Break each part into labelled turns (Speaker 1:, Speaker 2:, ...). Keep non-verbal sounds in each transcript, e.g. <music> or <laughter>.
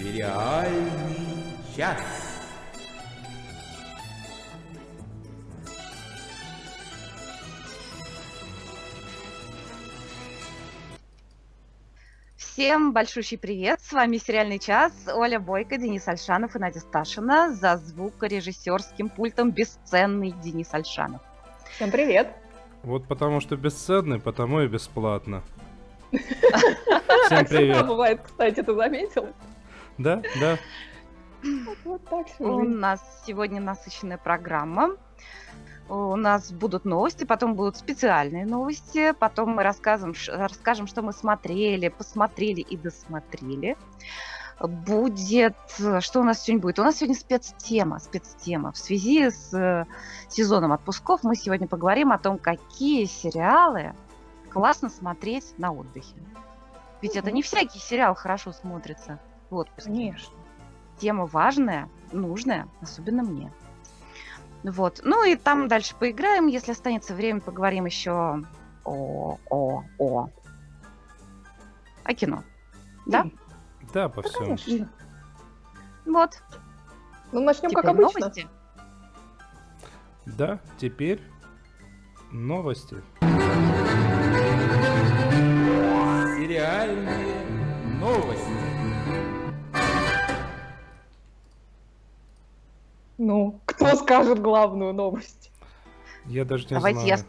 Speaker 1: Сериальный час.
Speaker 2: Всем большущий привет! С вами «Сериальный час». Оля Бойко, Денис Альшанов и Надя Сташина. За звукорежиссерским пультом бесценный Денис Альшанов.
Speaker 3: Всем привет!
Speaker 4: Вот потому что бесценный, потому и бесплатно. <laughs>
Speaker 3: Всем привет! бывает, кстати, ты заметил?
Speaker 4: Да, да.
Speaker 2: Вот так У нас сегодня насыщенная программа. У нас будут новости, потом будут специальные новости, потом мы расскажем, расскажем, что мы смотрели, посмотрели и досмотрели. Будет... Что у нас сегодня будет? У нас сегодня спецтема, спецтема. В связи с э, сезоном отпусков мы сегодня поговорим о том, какие сериалы классно смотреть на отдыхе. Ведь это не всякий сериал хорошо смотрится в отпуске.
Speaker 3: Конечно.
Speaker 2: Тема важная, нужная, особенно мне. Вот. Ну и там дальше поиграем. Если останется время, поговорим еще о, о, о, о кино. Да?
Speaker 4: Да, по всему. Конечно.
Speaker 2: Вот.
Speaker 3: Ну, начнем теперь как обычно.
Speaker 2: Новости.
Speaker 4: Да, теперь новости.
Speaker 1: Сериальные новости.
Speaker 3: Ну, кто скажет главную новость?
Speaker 4: Я даже не
Speaker 2: Давайте
Speaker 4: знаю.
Speaker 2: я...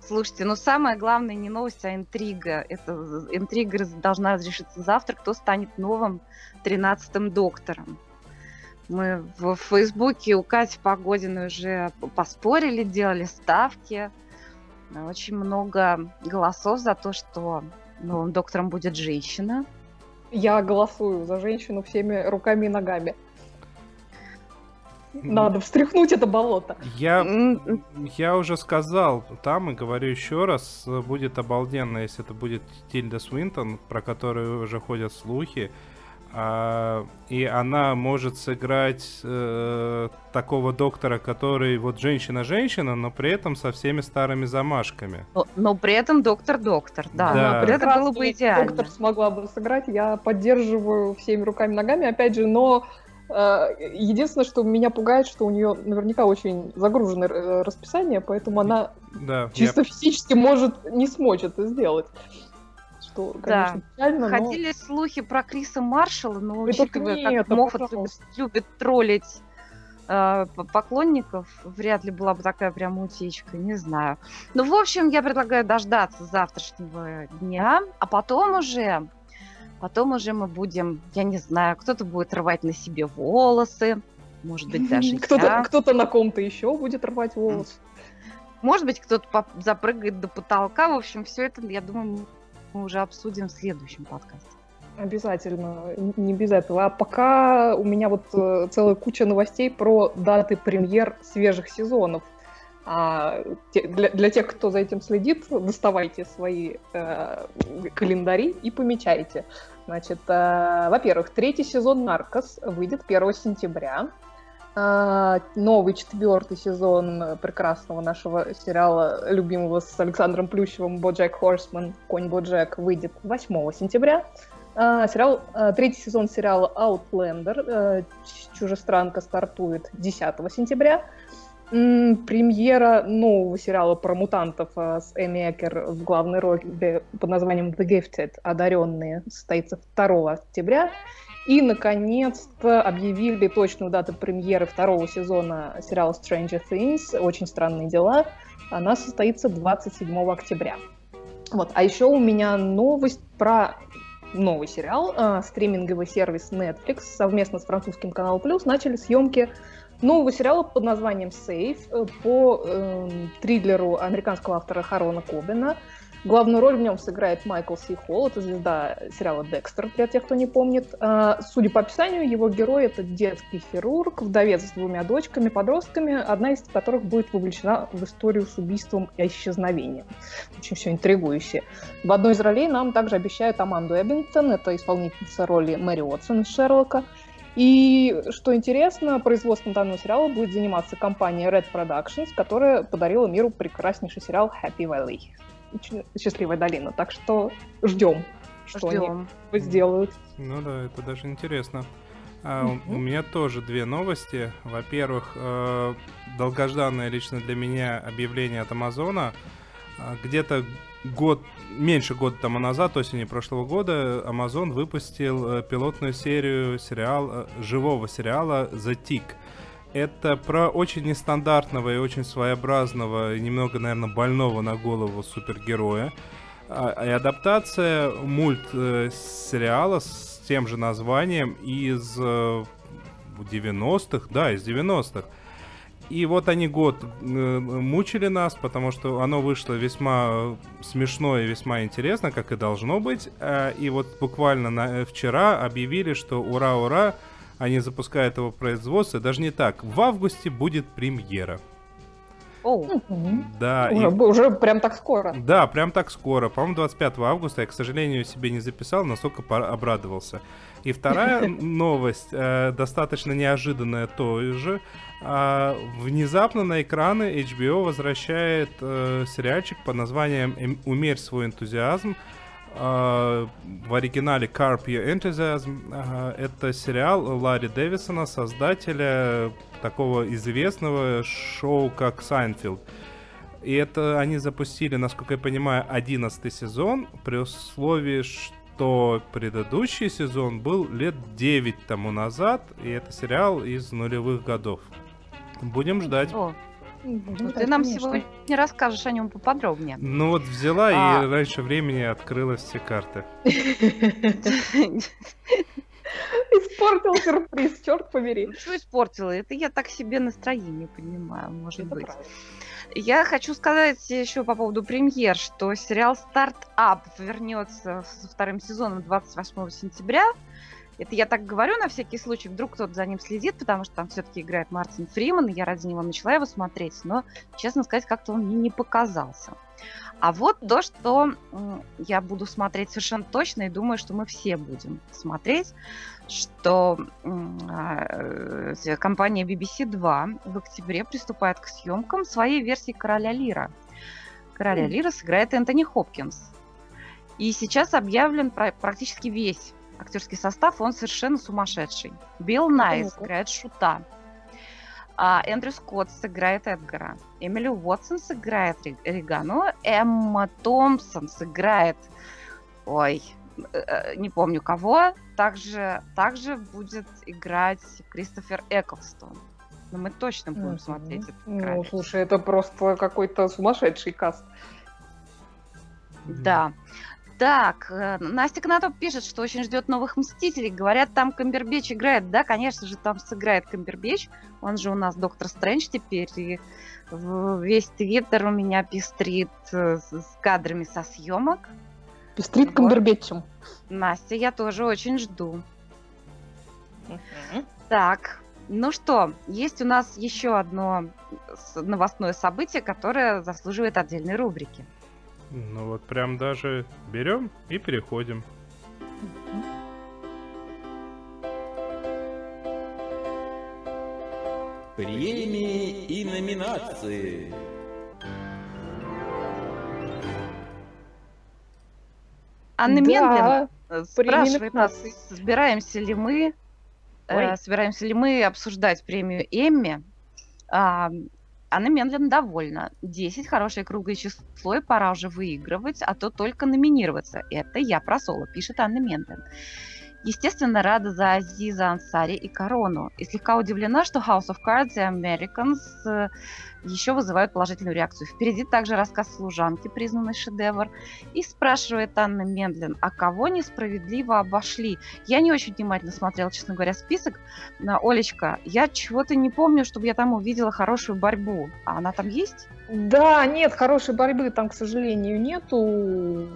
Speaker 2: Слушайте, ну самое главное не новость, а интрига. Это интрига должна разрешиться завтра, кто станет новым тринадцатым доктором. Мы в Фейсбуке у Кати Погодиной уже поспорили, делали ставки. Очень много голосов за то, что новым доктором будет женщина.
Speaker 3: Я голосую за женщину всеми руками и ногами. Надо встряхнуть это болото.
Speaker 4: Я, я уже сказал там и говорю еще раз, будет обалденно, если это будет Тильда Свинтон, про которую уже ходят слухи. А, и она может сыграть э, такого доктора, который вот женщина-женщина, но при этом со всеми старыми замашками.
Speaker 2: Но, но при этом доктор-доктор, да. да. При этом было бы идеально.
Speaker 3: Доктор смогла бы сыграть, я поддерживаю всеми руками-ногами, опять же, но единственное, что меня пугает, что у нее наверняка очень загруженное э, расписание, поэтому она
Speaker 4: да,
Speaker 3: чисто я... физически может не смочь это сделать.
Speaker 2: Что, конечно, да. печально, Ходили но... слухи про Криса Маршалла, но учитывая, нет, как Моффат любит, любит троллить э, поклонников, вряд ли была бы такая прям утечка, не знаю. Ну, в общем, я предлагаю дождаться завтрашнего дня, а потом уже Потом уже мы будем, я не знаю, кто-то будет рвать на себе волосы, может быть, даже <laughs>
Speaker 3: кто-то, я. Кто-то на ком-то еще будет рвать волосы.
Speaker 2: Может быть, кто-то запрыгает до потолка. В общем, все это, я думаю, мы уже обсудим в следующем подкасте.
Speaker 3: Обязательно, не без этого. А пока у меня вот э, целая куча новостей про даты премьер свежих сезонов. А для, для тех, кто за этим следит, доставайте свои э, календари и помечайте. Значит, э, во-первых, третий сезон «Наркос» выйдет 1 сентября. Э, новый четвертый сезон прекрасного нашего сериала, любимого с Александром Плющевым, «Боджек Хорсман», «Конь Боджек» выйдет 8 сентября. Uh, сериал, uh, третий сезон сериала Outlander, uh, Чужестранка, стартует 10 сентября. Премьера нового сериала про мутантов а, с Эми Экер в главной роли под названием The Gifted, Одаренные, состоится 2 октября. И, наконец-то, объявили точную дату премьеры второго сезона сериала Stranger Things «Очень странные дела». Она состоится 27 октября. Вот. А еще у меня новость про новый сериал. А, стриминговый сервис Netflix совместно с французским каналом Плюс начали съемки нового сериала под названием «Сейф» э, по э, триллеру американского автора Харона Кобина. Главную роль в нем сыграет Майкл Си Холл, это звезда сериала «Декстер», для тех, кто не помнит. А, судя по описанию, его герой — это детский хирург, вдовец с двумя дочками, подростками, одна из которых будет вовлечена в историю с убийством и исчезновением. Очень все интригующе. В одной из ролей нам также обещают Аманду Эббингтон, это исполнительница роли Мэри Уотсон из «Шерлока», и, что интересно, производством данного сериала будет заниматься компания Red Productions, которая подарила миру прекраснейший сериал Happy Valley. Счастливая долина. Так что ждем. что Ждем. они сделают.
Speaker 4: Ну да, это даже интересно. А, у, у меня тоже две новости. Во-первых, э, долгожданное лично для меня объявление от Амазона. А, где-то год, меньше года тому назад, осенью прошлого года, Amazon выпустил э, пилотную серию сериал, э, живого сериала The Tick. Это про очень нестандартного и очень своеобразного, и немного, наверное, больного на голову супергероя. А, и адаптация мультсериала с тем же названием из 90-х, да, из 90-х. И вот они год э, мучили нас, потому что оно вышло весьма смешно и весьма интересно, как и должно быть. Э, и вот буквально на, э, вчера объявили, что ура-ура, они запускают его производство. Даже не так, в августе будет премьера.
Speaker 3: Oh. Да. Уже, и... уже прям так скоро.
Speaker 4: Да, прям так скоро. По-моему, 25 августа. Я, к сожалению, себе не записал, настолько обрадовался. И вторая <laughs> новость, достаточно неожиданная тоже. А, внезапно на экраны HBO возвращает э, сериальчик под названием «Умерь свой энтузиазм». Э, в оригинале «Curb Your Enthusiasm». Э, это сериал Ларри Дэвисона, создателя такого известного шоу, как «Сайнфилд». И это они запустили, насколько я понимаю, 11 сезон, при условии, что предыдущий сезон был лет 9 тому назад, и это сериал из нулевых годов. Будем ждать. О,
Speaker 2: Будем Ты нам конечно. сегодня расскажешь о нем поподробнее.
Speaker 4: Ну вот взяла а... и раньше времени открыла все карты. <laughs>
Speaker 3: Испортил сюрприз, черт побери.
Speaker 2: Что испортила? Это я так себе настроение понимаю, может быть. Я хочу сказать еще по поводу премьер, что сериал «Стартап» вернется со вторым сезоном 28 сентября. Это я так говорю на всякий случай, вдруг кто-то за ним следит, потому что там все-таки играет Мартин Фриман, и я ради него начала его смотреть, но, честно сказать, как-то он мне не показался. А вот то, что я буду смотреть совершенно точно, и думаю, что мы все будем смотреть, что а, э, компания BBC 2 в октябре приступает к съемкам своей версии «Короля Лира». «Короля Лира» сыграет Энтони Хопкинс. И сейчас объявлен практически весь актерский состав, он совершенно сумасшедший. Билл Найи играет Шута. А, Эндрю Скотт сыграет Эдгара. Эмили Уотсон сыграет Регану. Эмма Томпсон сыграет... Ой, э, э, не помню кого. Также, также будет играть Кристофер Эклстон. Но мы точно будем mm-hmm. смотреть этот
Speaker 3: Ну, слушай, это просто какой-то сумасшедший каст.
Speaker 2: Да. Так, э, Настя Конотоп пишет, что очень ждет новых Мстителей. Говорят, там Камбербеч играет. Да, конечно же, там сыграет Камбербеч. Он же у нас Доктор Стрэндж теперь. И весь твиттер у меня пестрит э, с кадрами со съемок.
Speaker 3: Пестрит вот. Камбербечем.
Speaker 2: Настя, я тоже очень жду. Так, ну что, есть у нас еще одно новостное событие, которое заслуживает отдельной рубрики.
Speaker 4: Ну вот прям даже берем и переходим.
Speaker 1: Премии и номинации.
Speaker 2: Анна да, Мендлин э, спрашивает нас, собираемся ли мы, э, собираемся ли мы обсуждать премию Эмми. А, Анна Мендлин довольна. 10 хорошее круглое число, и пора уже выигрывать, а то только номинироваться. Это я про соло, пишет Анна Мендлин. Естественно, рада за Азиза Ансари и Корону. И слегка удивлена, что House of Cards и Americans э, еще вызывают положительную реакцию. Впереди также рассказ служанки, признанный шедевр. И спрашивает Анна Мендлин, а кого несправедливо обошли? Я не очень внимательно смотрела, честно говоря, список. Олечка, я чего-то не помню, чтобы я там увидела хорошую борьбу. А она там есть?
Speaker 3: Да, нет, хорошей борьбы там, к сожалению, нету.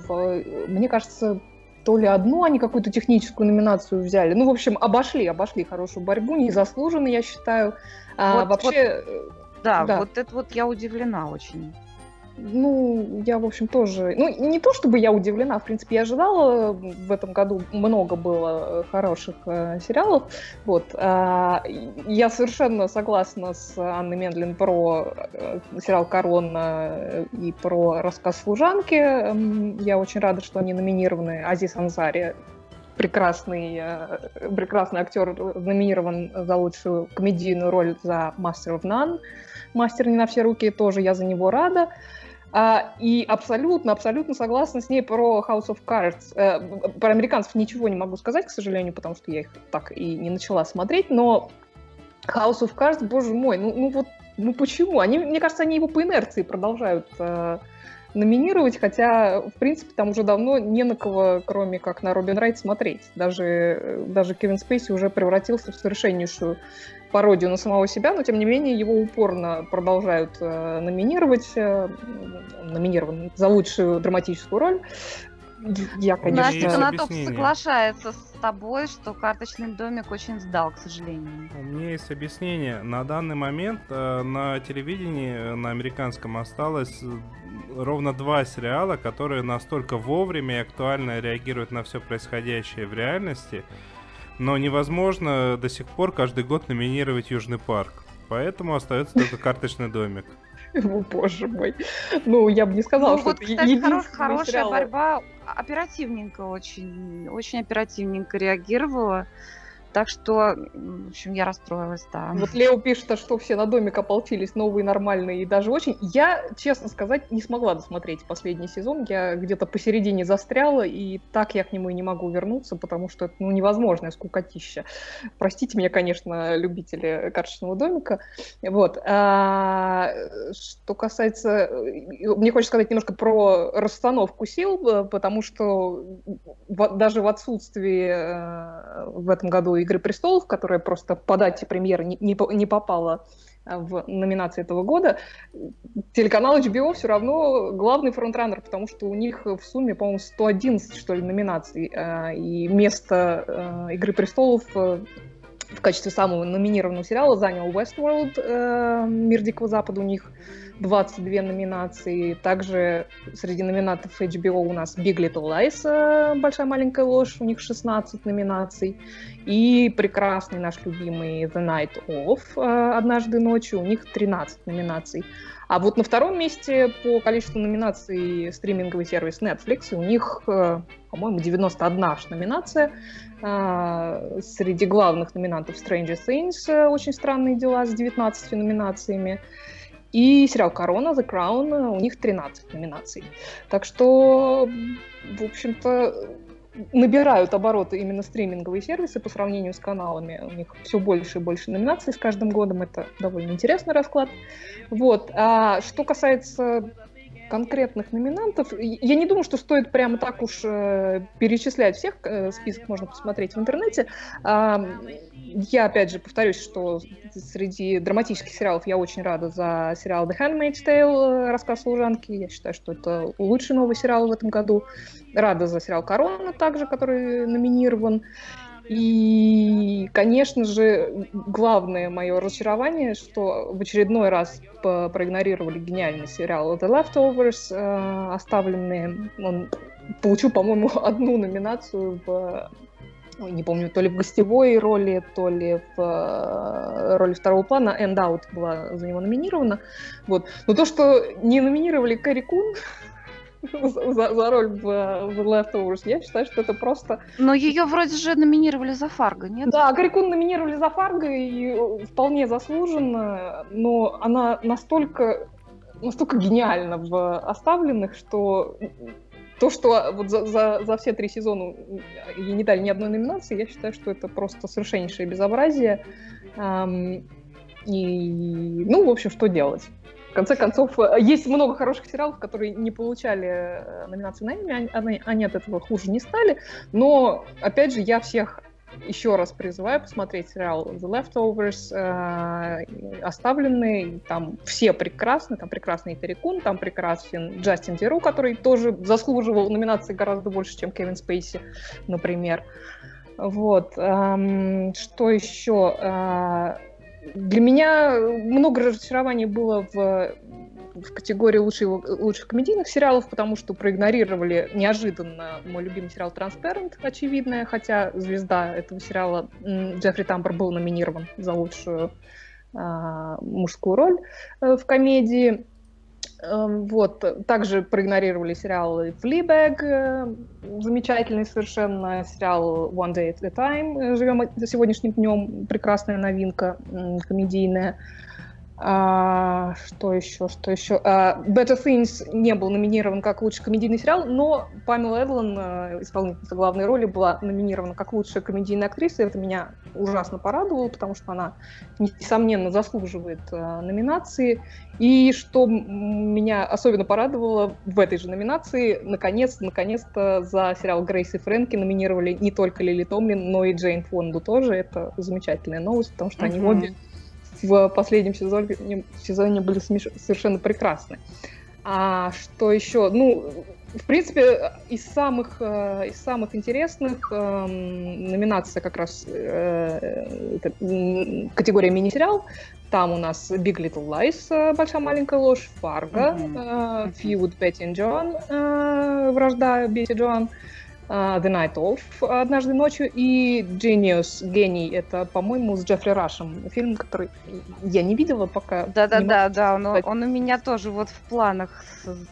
Speaker 3: Мне кажется, то ли одну, они какую-то техническую номинацию взяли. Ну, в общем, обошли, обошли хорошую борьбу, незаслуженно, я считаю.
Speaker 2: А, вот, вообще... Вот, да, да, вот это вот я удивлена очень.
Speaker 3: Ну, я, в общем, тоже... Ну, не то чтобы я удивлена, в принципе, я ожидала, в этом году много было хороших э, сериалов, вот. Э, я совершенно согласна с Анной Мендлин про э, сериал «Корона» и про рассказ служанки. Я очень рада, что они номинированы. Азиз Ансари прекрасный, э, прекрасный актер номинирован за лучшую комедийную роль за Master of None. Мастер не на все руки, тоже я за него рада. А, и абсолютно, абсолютно согласна с ней про House of Cards. Э, про американцев ничего не могу сказать, к сожалению, потому что я их так и не начала смотреть, но House of Cards, боже мой, ну, ну вот, ну почему? Они, мне кажется, они его по инерции продолжают э, номинировать, хотя, в принципе, там уже давно не на кого, кроме как на Робин Райт, смотреть. Даже, э, даже Кевин Спейси уже превратился в совершеннейшую пародию на самого себя, но тем не менее его упорно продолжают э, номинировать, э, номинирован за лучшую драматическую роль.
Speaker 2: Я, конечно... Настя Конотоп соглашается с тобой, что карточный домик очень сдал, к сожалению.
Speaker 4: У меня есть объяснение. На данный момент э, на телевидении, э, на американском, осталось э, ровно два сериала, которые настолько вовремя и актуально реагируют на все происходящее в реальности, но невозможно до сих пор каждый год номинировать Южный парк. Поэтому остается только карточный домик.
Speaker 3: О, боже мой. Ну, я бы не сказала, ну, что
Speaker 2: вот, это кстати, хорош, хорошая сериал. борьба, оперативненько очень, очень оперативненько реагировала. Так что, в общем, я расстроилась, да.
Speaker 3: Вот Лео пишет, что все на домик ополчились, новые, нормальные и даже очень. Я, честно сказать, не смогла досмотреть последний сезон. Я где-то посередине застряла, и так я к нему и не могу вернуться, потому что это ну, невозможное скукотища. Простите меня, конечно, любители карточного домика. Вот. А, что касается... Мне хочется сказать немножко про расстановку сил, потому что даже в отсутствии э, в этом году «Игры престолов», которая просто по дате премьеры не, попала в номинации этого года, телеканал HBO все равно главный фронтранер, потому что у них в сумме, по-моему, 111, что ли, номинаций. И место «Игры престолов» в качестве самого номинированного сериала занял Westworld, «Мир Дикого Запада». У них 22 номинации. Также среди номинатов HBO у нас Big Little Lies, Большая маленькая ложь, у них 16 номинаций. И прекрасный наш любимый The Night Of, Однажды ночью, у них 13 номинаций. А вот на втором месте по количеству номинаций стриминговый сервис Netflix, у них, э, по-моему, 91 номинация. А, среди главных номинантов Stranger Things, э, очень странные дела с 19 номинациями. И сериал «Корона», «The Crown», у них 13 номинаций. Так что, в общем-то, набирают обороты именно стриминговые сервисы по сравнению с каналами. У них все больше и больше номинаций с каждым годом. Это довольно интересный расклад. Вот. А что касается конкретных номинантов. Я не думаю, что стоит прямо так уж э, перечислять всех, э, список можно посмотреть в интернете. Э, я, опять же, повторюсь, что среди драматических сериалов я очень рада за сериал The Handmaid's Tale, э, рассказ служанки. Я считаю, что это лучший новый сериал в этом году. Рада за сериал Корона также, который номинирован. И, конечно же, главное мое разочарование, что в очередной раз проигнорировали гениальный сериал The Leftovers, э, оставленные. Он получил, по-моему, <laughs> одну номинацию в не помню, то ли в гостевой роли, то ли в э, роли второго плана. End Out была за него номинирована. Вот. Но то, что не номинировали Кэрри Кун, <laughs> <laughs> за, за роль в, в Leftovers. Я считаю, что это просто...
Speaker 2: Но ее вроде же номинировали за Фарго, нет?
Speaker 3: Да, Гаррикун номинировали за Фарго, и вполне заслуженно, но она настолько, настолько гениальна в «Оставленных», что то, что вот за, за, за все три сезона ей не дали ни одной номинации, я считаю, что это просто совершеннейшее безобразие. Эм, и, ну, в общем, что делать? В конце концов, э, есть много хороших сериалов, которые не получали э, номинацию на Эмми, они, они от этого хуже не стали. Но, опять же, я всех еще раз призываю посмотреть сериал The Leftovers, э, оставленный, там все прекрасны, там прекрасный Этери Кун, там прекрасен Джастин Деру, который тоже заслуживал номинации гораздо больше, чем Кевин Спейси, например. Вот. Эм, что еще? Для меня много разочарований было в, в категории лучших, лучших комедийных сериалов, потому что проигнорировали неожиданно мой любимый сериал «Транспарент», очевидное, хотя звезда этого сериала Джеффри Тампер был номинирован за лучшую э, мужскую роль э, в комедии. Эм, вот. Также проигнорировали сериал Fleabag, э, замечательный совершенно сериал One Day at a Time, живем за сегодняшним днем, прекрасная новинка комедийная. А, что еще, что еще? А, Better Things не был номинирован как лучший комедийный сериал, но Памела Эдлан, э, исполнительница главной роли, была номинирована как лучшая комедийная актриса, и это меня ужасно порадовало, потому что она, несомненно, заслуживает а, номинации. И что меня особенно порадовало в этой же номинации, наконец, наконец-то за сериал Грейс и Фрэнки номинировали не только Лили Томлин, но и Джейн Фонду тоже. Это замечательная новость, потому что они обе в последнем сезоне, сезоне были совершенно прекрасны. А что еще? Ну, в принципе, из самых, э, из самых интересных э, номинация как раз э, категория мини-сериал. Там у нас Big Little Lies, э, Большая маленькая ложь, Фарго, mm-hmm. э, Feud, Бетти и Джон, э, Вражда Бетти Джон, Uh, The Night Of однажды ночью и Genius, Гений, это, по-моему, с Джеффри Рашем фильм, который я не видела пока.
Speaker 2: Да-да-да, да, он, он у меня тоже вот в планах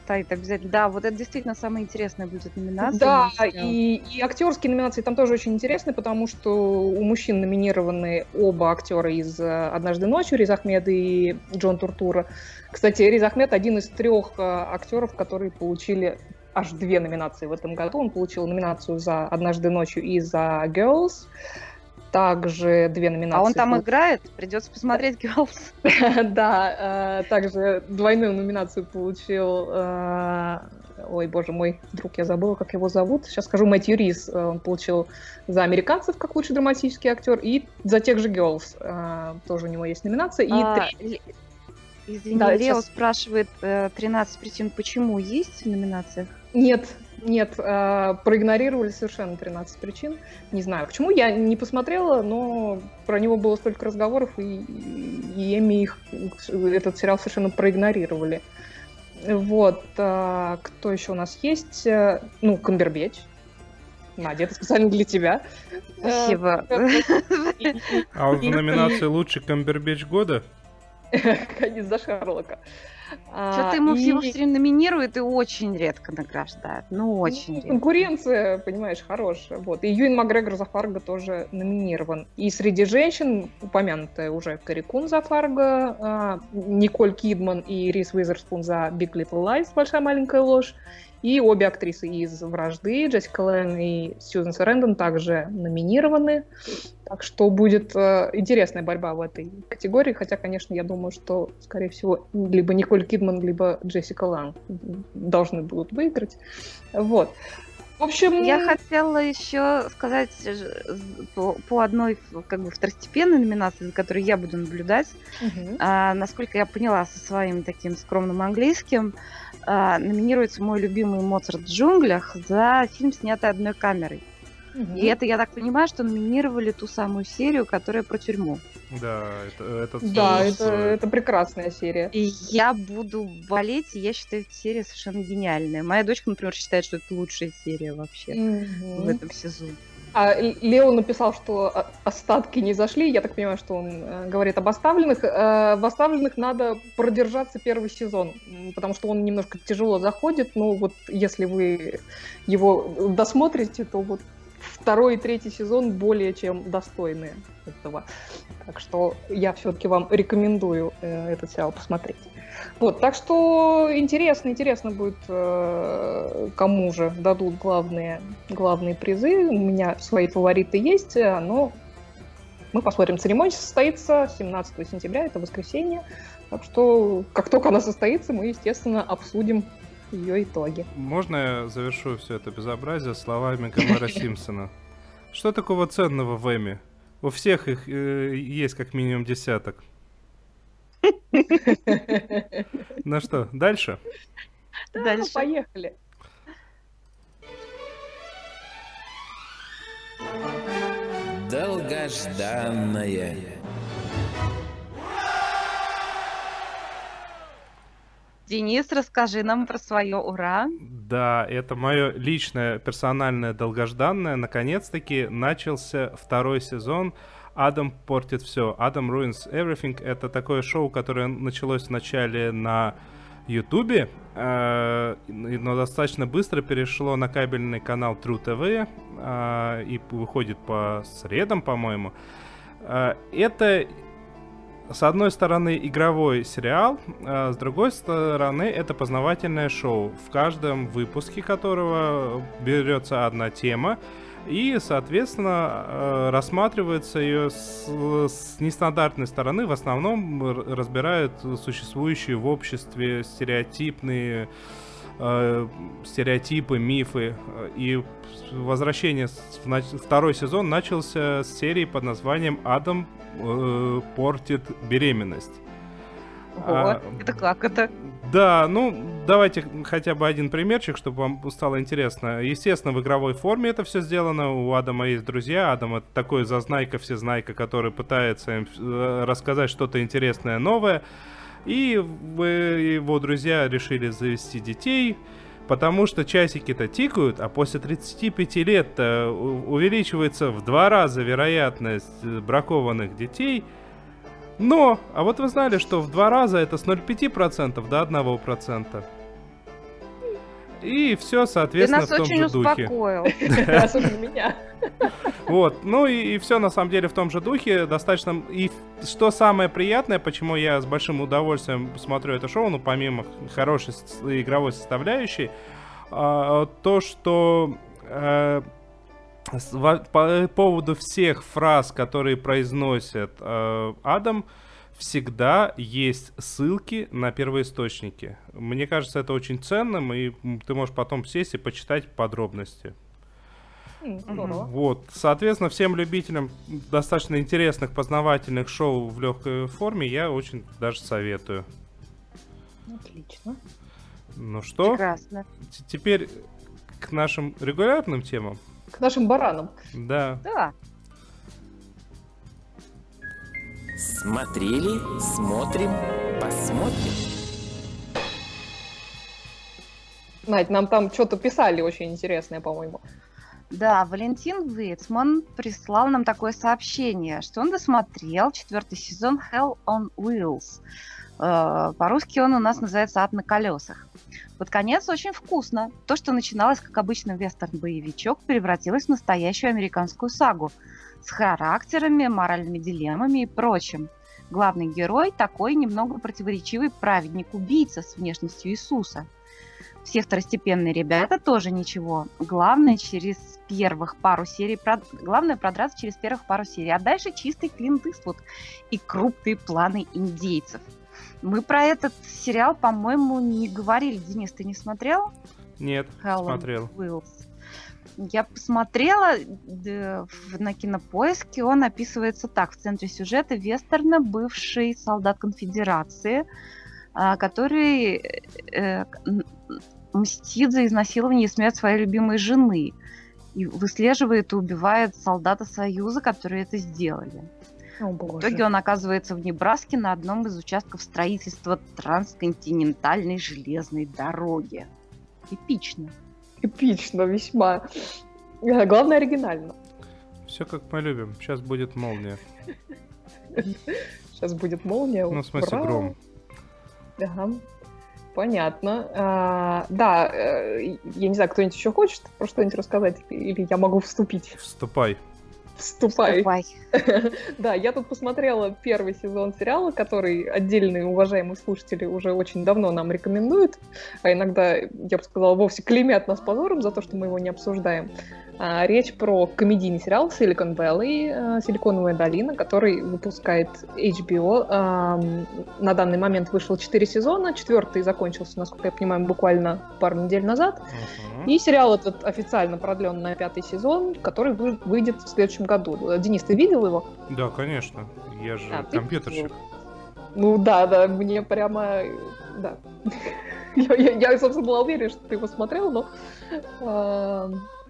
Speaker 2: стоит обязательно. Да, вот это действительно самая интересная будет номинация.
Speaker 3: Да, и, и актерские номинации там тоже очень интересны, потому что у мужчин номинированы оба актера из «Однажды ночью», Риз Ахмед и Джон Туртура. Кстати, Риз Ахмед один из трех э, актеров, которые получили аж две номинации в этом году. Он получил номинацию за «Однажды ночью» и за «Girls». Также две номинации.
Speaker 2: А он там играет? Придется посмотреть «Girls». <laughs>
Speaker 3: Да, э, также двойную номинацию получил э, ой, боже мой, вдруг я забыла, как его зовут. Сейчас скажу, Мэтью Рис. Э, он получил за «Американцев» как лучший драматический актер, и за тех же «Girls» тоже у него есть номинация. И а.
Speaker 2: Извини, да, Лео сейчас... спрашивает 13 причин, почему есть в номинациях?
Speaker 3: Нет, нет, э, проигнорировали совершенно 13 причин. Не знаю, почему. Я не посмотрела, но про него было столько разговоров, и, и Эми их, этот сериал совершенно проигнорировали. Вот. А, кто еще у нас есть? Э, ну, Камбербеч. Надя, это специально для тебя.
Speaker 2: Спасибо.
Speaker 4: А вот в номинации «Лучший Камбербеч года»?
Speaker 3: Конец за Шарлока.
Speaker 2: Что-то ему и... его все время номинируют и очень редко награждают. Ну, очень ну, редко.
Speaker 3: Конкуренция, понимаешь, хорошая. Вот. И Юин Макгрегор за Фарго тоже номинирован. И среди женщин, упомянутая уже Кэрри Кун за Фарго, а, Николь Кидман и Рис Уизерспун за Big Little Lies, Большая маленькая ложь, и обе актрисы из «Вражды», Джессика Лэн и Сьюзен Сарендон, также номинированы. Так что будет э, интересная борьба в этой категории, хотя, конечно, я думаю, что, скорее всего, либо Николь Кидман, либо Джессика Лан должны будут выиграть. Вот.
Speaker 2: В общем... Я хотела еще сказать по, по одной как бы второстепенной номинации, за которой я буду наблюдать. Угу. А, насколько я поняла со своим таким скромным английским, а, номинируется мой любимый Моцарт в джунглях за фильм, снятый одной камерой. Угу. И это, я так понимаю, что номинировали ту самую серию, которая про тюрьму.
Speaker 4: Да, это, это,
Speaker 3: да, это, это прекрасная серия.
Speaker 2: И я буду болеть, и я считаю, эта серия совершенно гениальная. Моя дочка, например, считает, что это лучшая серия вообще угу. в этом сезоне.
Speaker 3: А Лео написал, что остатки не зашли. Я так понимаю, что он э, говорит об оставленных. Э, в оставленных надо продержаться первый сезон, потому что он немножко тяжело заходит. Но вот если вы его досмотрите, то вот второй и третий сезон более чем достойны этого. Так что я все-таки вам рекомендую э, этот сериал посмотреть. Вот, так что интересно, интересно будет, э, кому же дадут главные, главные призы. У меня свои фавориты есть, э, но мы посмотрим. Церемония состоится 17 сентября, это воскресенье. Так что, как только она состоится, мы, естественно, обсудим ее итоги.
Speaker 4: Можно я завершу все это безобразие словами Гомера <laughs> Симпсона? Что такого ценного в Эми? У всех их э, есть как минимум десяток. Ну что, дальше?
Speaker 3: Дальше. Поехали.
Speaker 1: Долгожданное.
Speaker 2: Денис, расскажи нам про свое ура.
Speaker 4: Да, это мое личное, персональное, долгожданное. Наконец-таки начался второй сезон. Адам портит все. Адам ruins everything. Это такое шоу, которое началось вначале на Ютубе, э, но достаточно быстро перешло на кабельный канал True TV э, и выходит по средам, по-моему. Э, это с одной стороны игровой сериал, а с другой стороны это познавательное шоу, в каждом выпуске которого берется одна тема, и, соответственно, э, рассматривается ее с, с нестандартной стороны. В основном разбирают существующие в обществе стереотипные э, стереотипы, мифы. И возвращение, второй сезон начался с серии под названием «Адам э, портит беременность».
Speaker 2: Вот, а, это как это?
Speaker 4: Да, ну, давайте хотя бы один примерчик, чтобы вам стало интересно. Естественно, в игровой форме это все сделано. У Адама есть друзья. Адам это такой зазнайка, всезнайка, который пытается им э, рассказать что-то интересное, новое. И его друзья решили завести детей, потому что часики-то тикают, а после 35 лет увеличивается в два раза вероятность бракованных детей – но, а вот вы знали, что в два раза это с 0,5% до 1%. И все, соответственно,
Speaker 2: Ты нас
Speaker 4: в том
Speaker 2: очень
Speaker 4: же
Speaker 2: успокоил. <laughs>
Speaker 4: духе.
Speaker 3: Особенно меня.
Speaker 4: Вот, ну и, и все на самом деле в том же духе, достаточно... И что самое приятное, почему я с большим удовольствием смотрю это шоу, ну помимо хорошей игровой составляющей, а, то, что э, по поводу всех фраз, которые произносит э, Адам, всегда есть ссылки на первоисточники. Мне кажется, это очень ценным, и ты можешь потом сесть и почитать подробности.
Speaker 3: Здорово.
Speaker 4: Вот, соответственно, всем любителям достаточно интересных, познавательных шоу в легкой форме я очень даже советую.
Speaker 3: Отлично.
Speaker 4: Ну что?
Speaker 2: Прекрасно.
Speaker 4: Теперь к нашим регулярным темам.
Speaker 3: К нашим баранам.
Speaker 4: Да.
Speaker 2: Да.
Speaker 1: Смотрели, смотрим, посмотрим.
Speaker 3: Надь, нам там что-то писали очень интересное, по-моему.
Speaker 2: Да, Валентин Вейцман прислал нам такое сообщение, что он досмотрел четвертый сезон Hell on Wheels. Э, по-русски он у нас называется «Ад на колесах». Под конец очень вкусно. То, что начиналось как обычный вестерн-боевичок, превратилось в настоящую американскую сагу с характерами, моральными дилеммами и прочим. Главный герой такой немного противоречивый праведник-убийца с внешностью Иисуса. Все второстепенные ребята тоже ничего. Главное через первых пару серий, прод... главное продраться через первых пару серий, а дальше чистый Клинт Иствуд и крупные планы индейцев – мы про этот сериал, по-моему, не говорили. Денис, ты не смотрел?
Speaker 4: Нет, Helen смотрел.
Speaker 2: Уиллс. Я посмотрела на кинопоиске, он описывается так. В центре сюжета вестерна бывший солдат конфедерации, а, который э, мстит за изнасилование и смерть своей любимой жены. И выслеживает и убивает солдата Союза, которые это сделали.
Speaker 3: О,
Speaker 2: В итоге он оказывается в Небраске на одном из участков строительства трансконтинентальной железной дороги. Эпично.
Speaker 3: Эпично, весьма. Э, главное, оригинально.
Speaker 4: Все как мы любим. Сейчас будет молния.
Speaker 3: Сейчас будет молния.
Speaker 4: Ну, в смысле, Ура! гром.
Speaker 3: Ага. Понятно. А, да, э, я не знаю, кто-нибудь еще хочет про что-нибудь рассказать, или я могу вступить?
Speaker 4: Вступай.
Speaker 3: Вступай. Вступай. <laughs> да, я тут посмотрела первый сезон сериала, который отдельные уважаемые слушатели уже очень давно нам рекомендуют, а иногда, я бы сказала, вовсе клеймят нас позором за то, что мы его не обсуждаем. А, речь про комедийный сериал Silicon Valley, а, Силиконовая долина, который выпускает HBO. А, на данный момент вышел 4 сезона, четвертый закончился, насколько я понимаю, буквально пару недель назад. Uh-huh. И сериал этот официально продлен на пятый сезон, который выйдет в следующем году. Денис, ты видел его?
Speaker 4: Да, конечно. Я же а, компьютерщик.
Speaker 3: Ну да, да, мне прямо... Да. <laughs> я, я, я, собственно, была уверена, что ты его смотрел, но...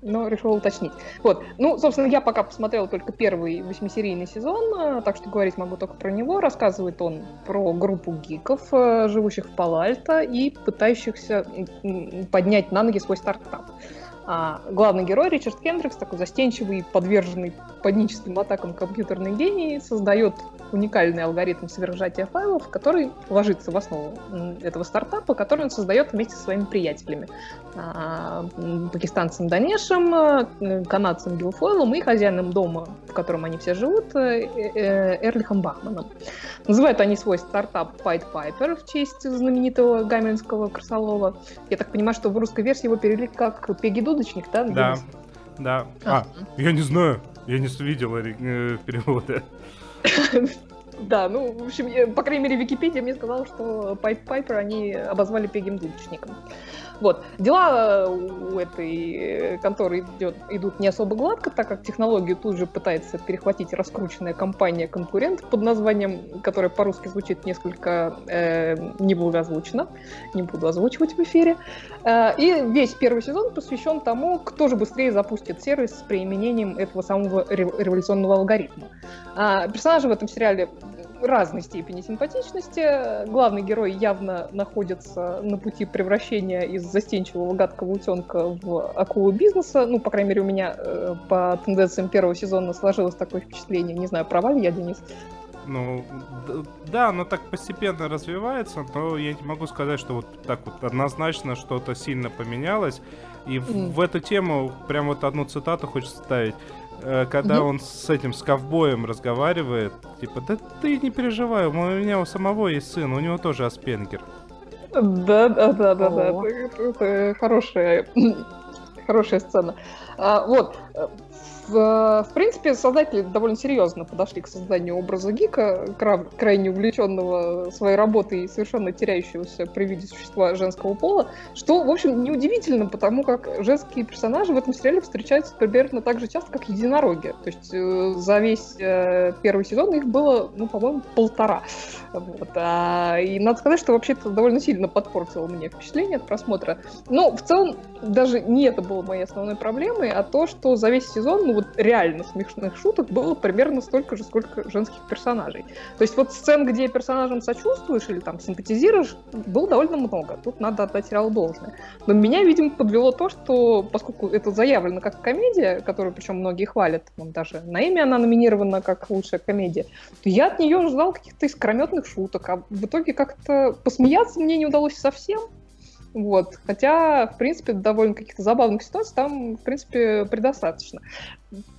Speaker 3: но решил уточнить. Вот, ну, собственно, я пока посмотрела только первый восьмисерийный сезон, э, так что говорить могу только про него. Рассказывает он про группу гиков, э, живущих в Палальто и пытающихся поднять на ноги свой стартап. А главный герой Ричард Хендрикс, такой застенчивый, подверженный паническим атакам компьютерный гений, создает уникальный алгоритм содержания файлов, который ложится в основу этого стартапа, который он создает вместе со своими приятелями. А, пакистанцем Данешем, э, канадцем Гилфойлом и хозяином дома, в котором они все живут, э, э, Эрлихом Бахманом. Называют они свой стартап Pied Piper в честь знаменитого гамельнского крысолова. Я так понимаю, что в русской версии его перевели как Пеги Дудочник, да?
Speaker 4: Да, да. А, я не знаю, я не видел перевода. <laughs>
Speaker 3: Да, ну, в общем, по крайней мере, Википедия мне сказала, что Пайп Пайпер они обозвали Пегим Дудочником. Вот. Дела у этой конторы идет, идут не особо гладко, так как технологию тут же пытается перехватить раскрученная компания-конкурент под названием, которое по-русски звучит несколько э, неблагозвучно, не буду озвучивать в эфире. Э, и весь первый сезон посвящен тому, кто же быстрее запустит сервис с применением этого самого революционного алгоритма. Э, персонажи в этом сериале разной степени симпатичности. Главный герой явно находится на пути превращения из застенчивого гадкого утенка в акулу бизнеса. Ну, по крайней мере, у меня э, по тенденциям первого сезона сложилось такое впечатление. Не знаю, права ли я, Денис?
Speaker 4: Ну, да, оно так постепенно развивается, но я не могу сказать, что вот так вот однозначно что-то сильно поменялось. И mm. в, в эту тему прям вот одну цитату хочется ставить. Э, когда он с этим, с ковбоем разговаривает, типа, да ты не переживай, у меня у самого есть сын, у него тоже Аспенгер.
Speaker 3: Да, да, да, да, да, это, это хорошая, <laughs> хорошая сцена. А, вот, в, в принципе, создатели довольно серьезно подошли к созданию образа гика, кра- крайне увлеченного своей работой и совершенно теряющегося при виде существа женского пола, что, в общем, неудивительно, потому как женские персонажи в этом сериале встречаются примерно так же часто, как единороги. То есть э, за весь э, первый сезон их было, ну, по-моему, полтора. Вот. А, и надо сказать, что вообще это довольно сильно подпортило мне впечатление от просмотра. Но в целом даже не это было моей основной проблемой, а то, что за весь сезон, ну, вот реально смешных шуток было примерно столько же, сколько женских персонажей. То есть вот сцен, где персонажам сочувствуешь или там симпатизируешь, было довольно много. Тут надо отдать сериалу должное. Но меня, видимо, подвело то, что поскольку это заявлено как комедия, которую причем многие хвалят, вон даже на имя она номинирована как лучшая комедия, то я от нее ждал каких-то искрометных шуток, а в итоге как-то посмеяться мне не удалось совсем. Вот. Хотя, в принципе, довольно каких-то забавных ситуаций там, в принципе, предостаточно.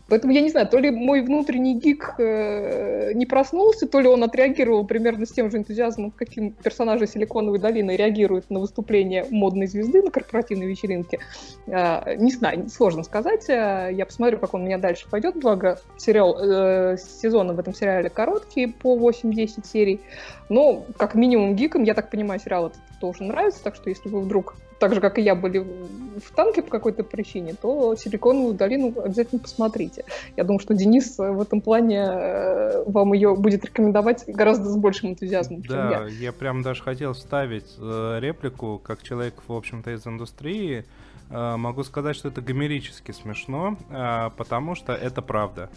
Speaker 3: Поэтому я не знаю, то ли мой внутренний гик э, не проснулся, то ли он отреагировал примерно с тем же энтузиазмом, каким персонажи Силиконовой долины реагируют на выступление модной звезды на корпоративной вечеринке. Э, не знаю, сложно сказать. Э, я посмотрю, как он у меня дальше пойдет. Благо, сериал, э, сезоны в этом сериале короткие, по 8-10 серий. Но, как минимум, гиком, я так понимаю, сериал этот тоже нравится, так что если вы вдруг так же, как и я, были в танке по какой-то причине, то Силиконовую долину обязательно посмотрите. Я думаю, что Денис в этом плане э, вам ее будет рекомендовать гораздо с большим энтузиазмом,
Speaker 4: да, чем я. я прям даже хотел вставить э, реплику, как человек, в общем-то, из индустрии, э, могу сказать, что это гомерически смешно, потому что это правда.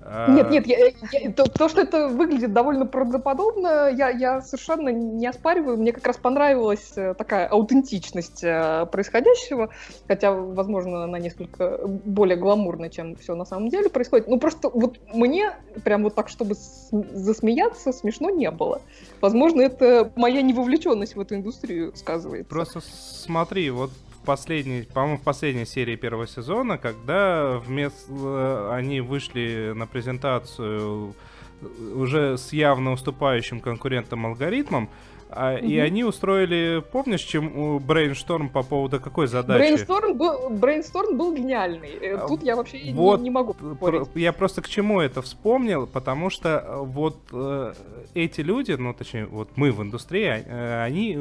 Speaker 3: Нет, а. нет, я, я, то, то, что это выглядит довольно правдоподобно, я, я совершенно не оспариваю. Мне как раз понравилась э, такая аутентичность э, происходящего, хотя, возможно, она несколько более гламурная, чем все на самом деле происходит. Ну, просто вот мне прям вот так, чтобы засмеяться, смешно не было. Возможно, это моя невовлеченность в эту индустрию сказывается.
Speaker 4: Просто смотри, вот последней, по-моему, в последней серии первого сезона, когда вместо э, они вышли на презентацию уже с явно уступающим конкурентом алгоритмом, а, угу. И они устроили, помнишь, там brainstorm по поводу какой задачи?
Speaker 3: Brainstorm был, brainstorm был гениальный. Э, а, тут я вообще вот не, не могу спорить.
Speaker 4: Я просто к чему это вспомнил, потому что э, вот э, эти люди, ну точнее, вот мы в индустрии, э, они,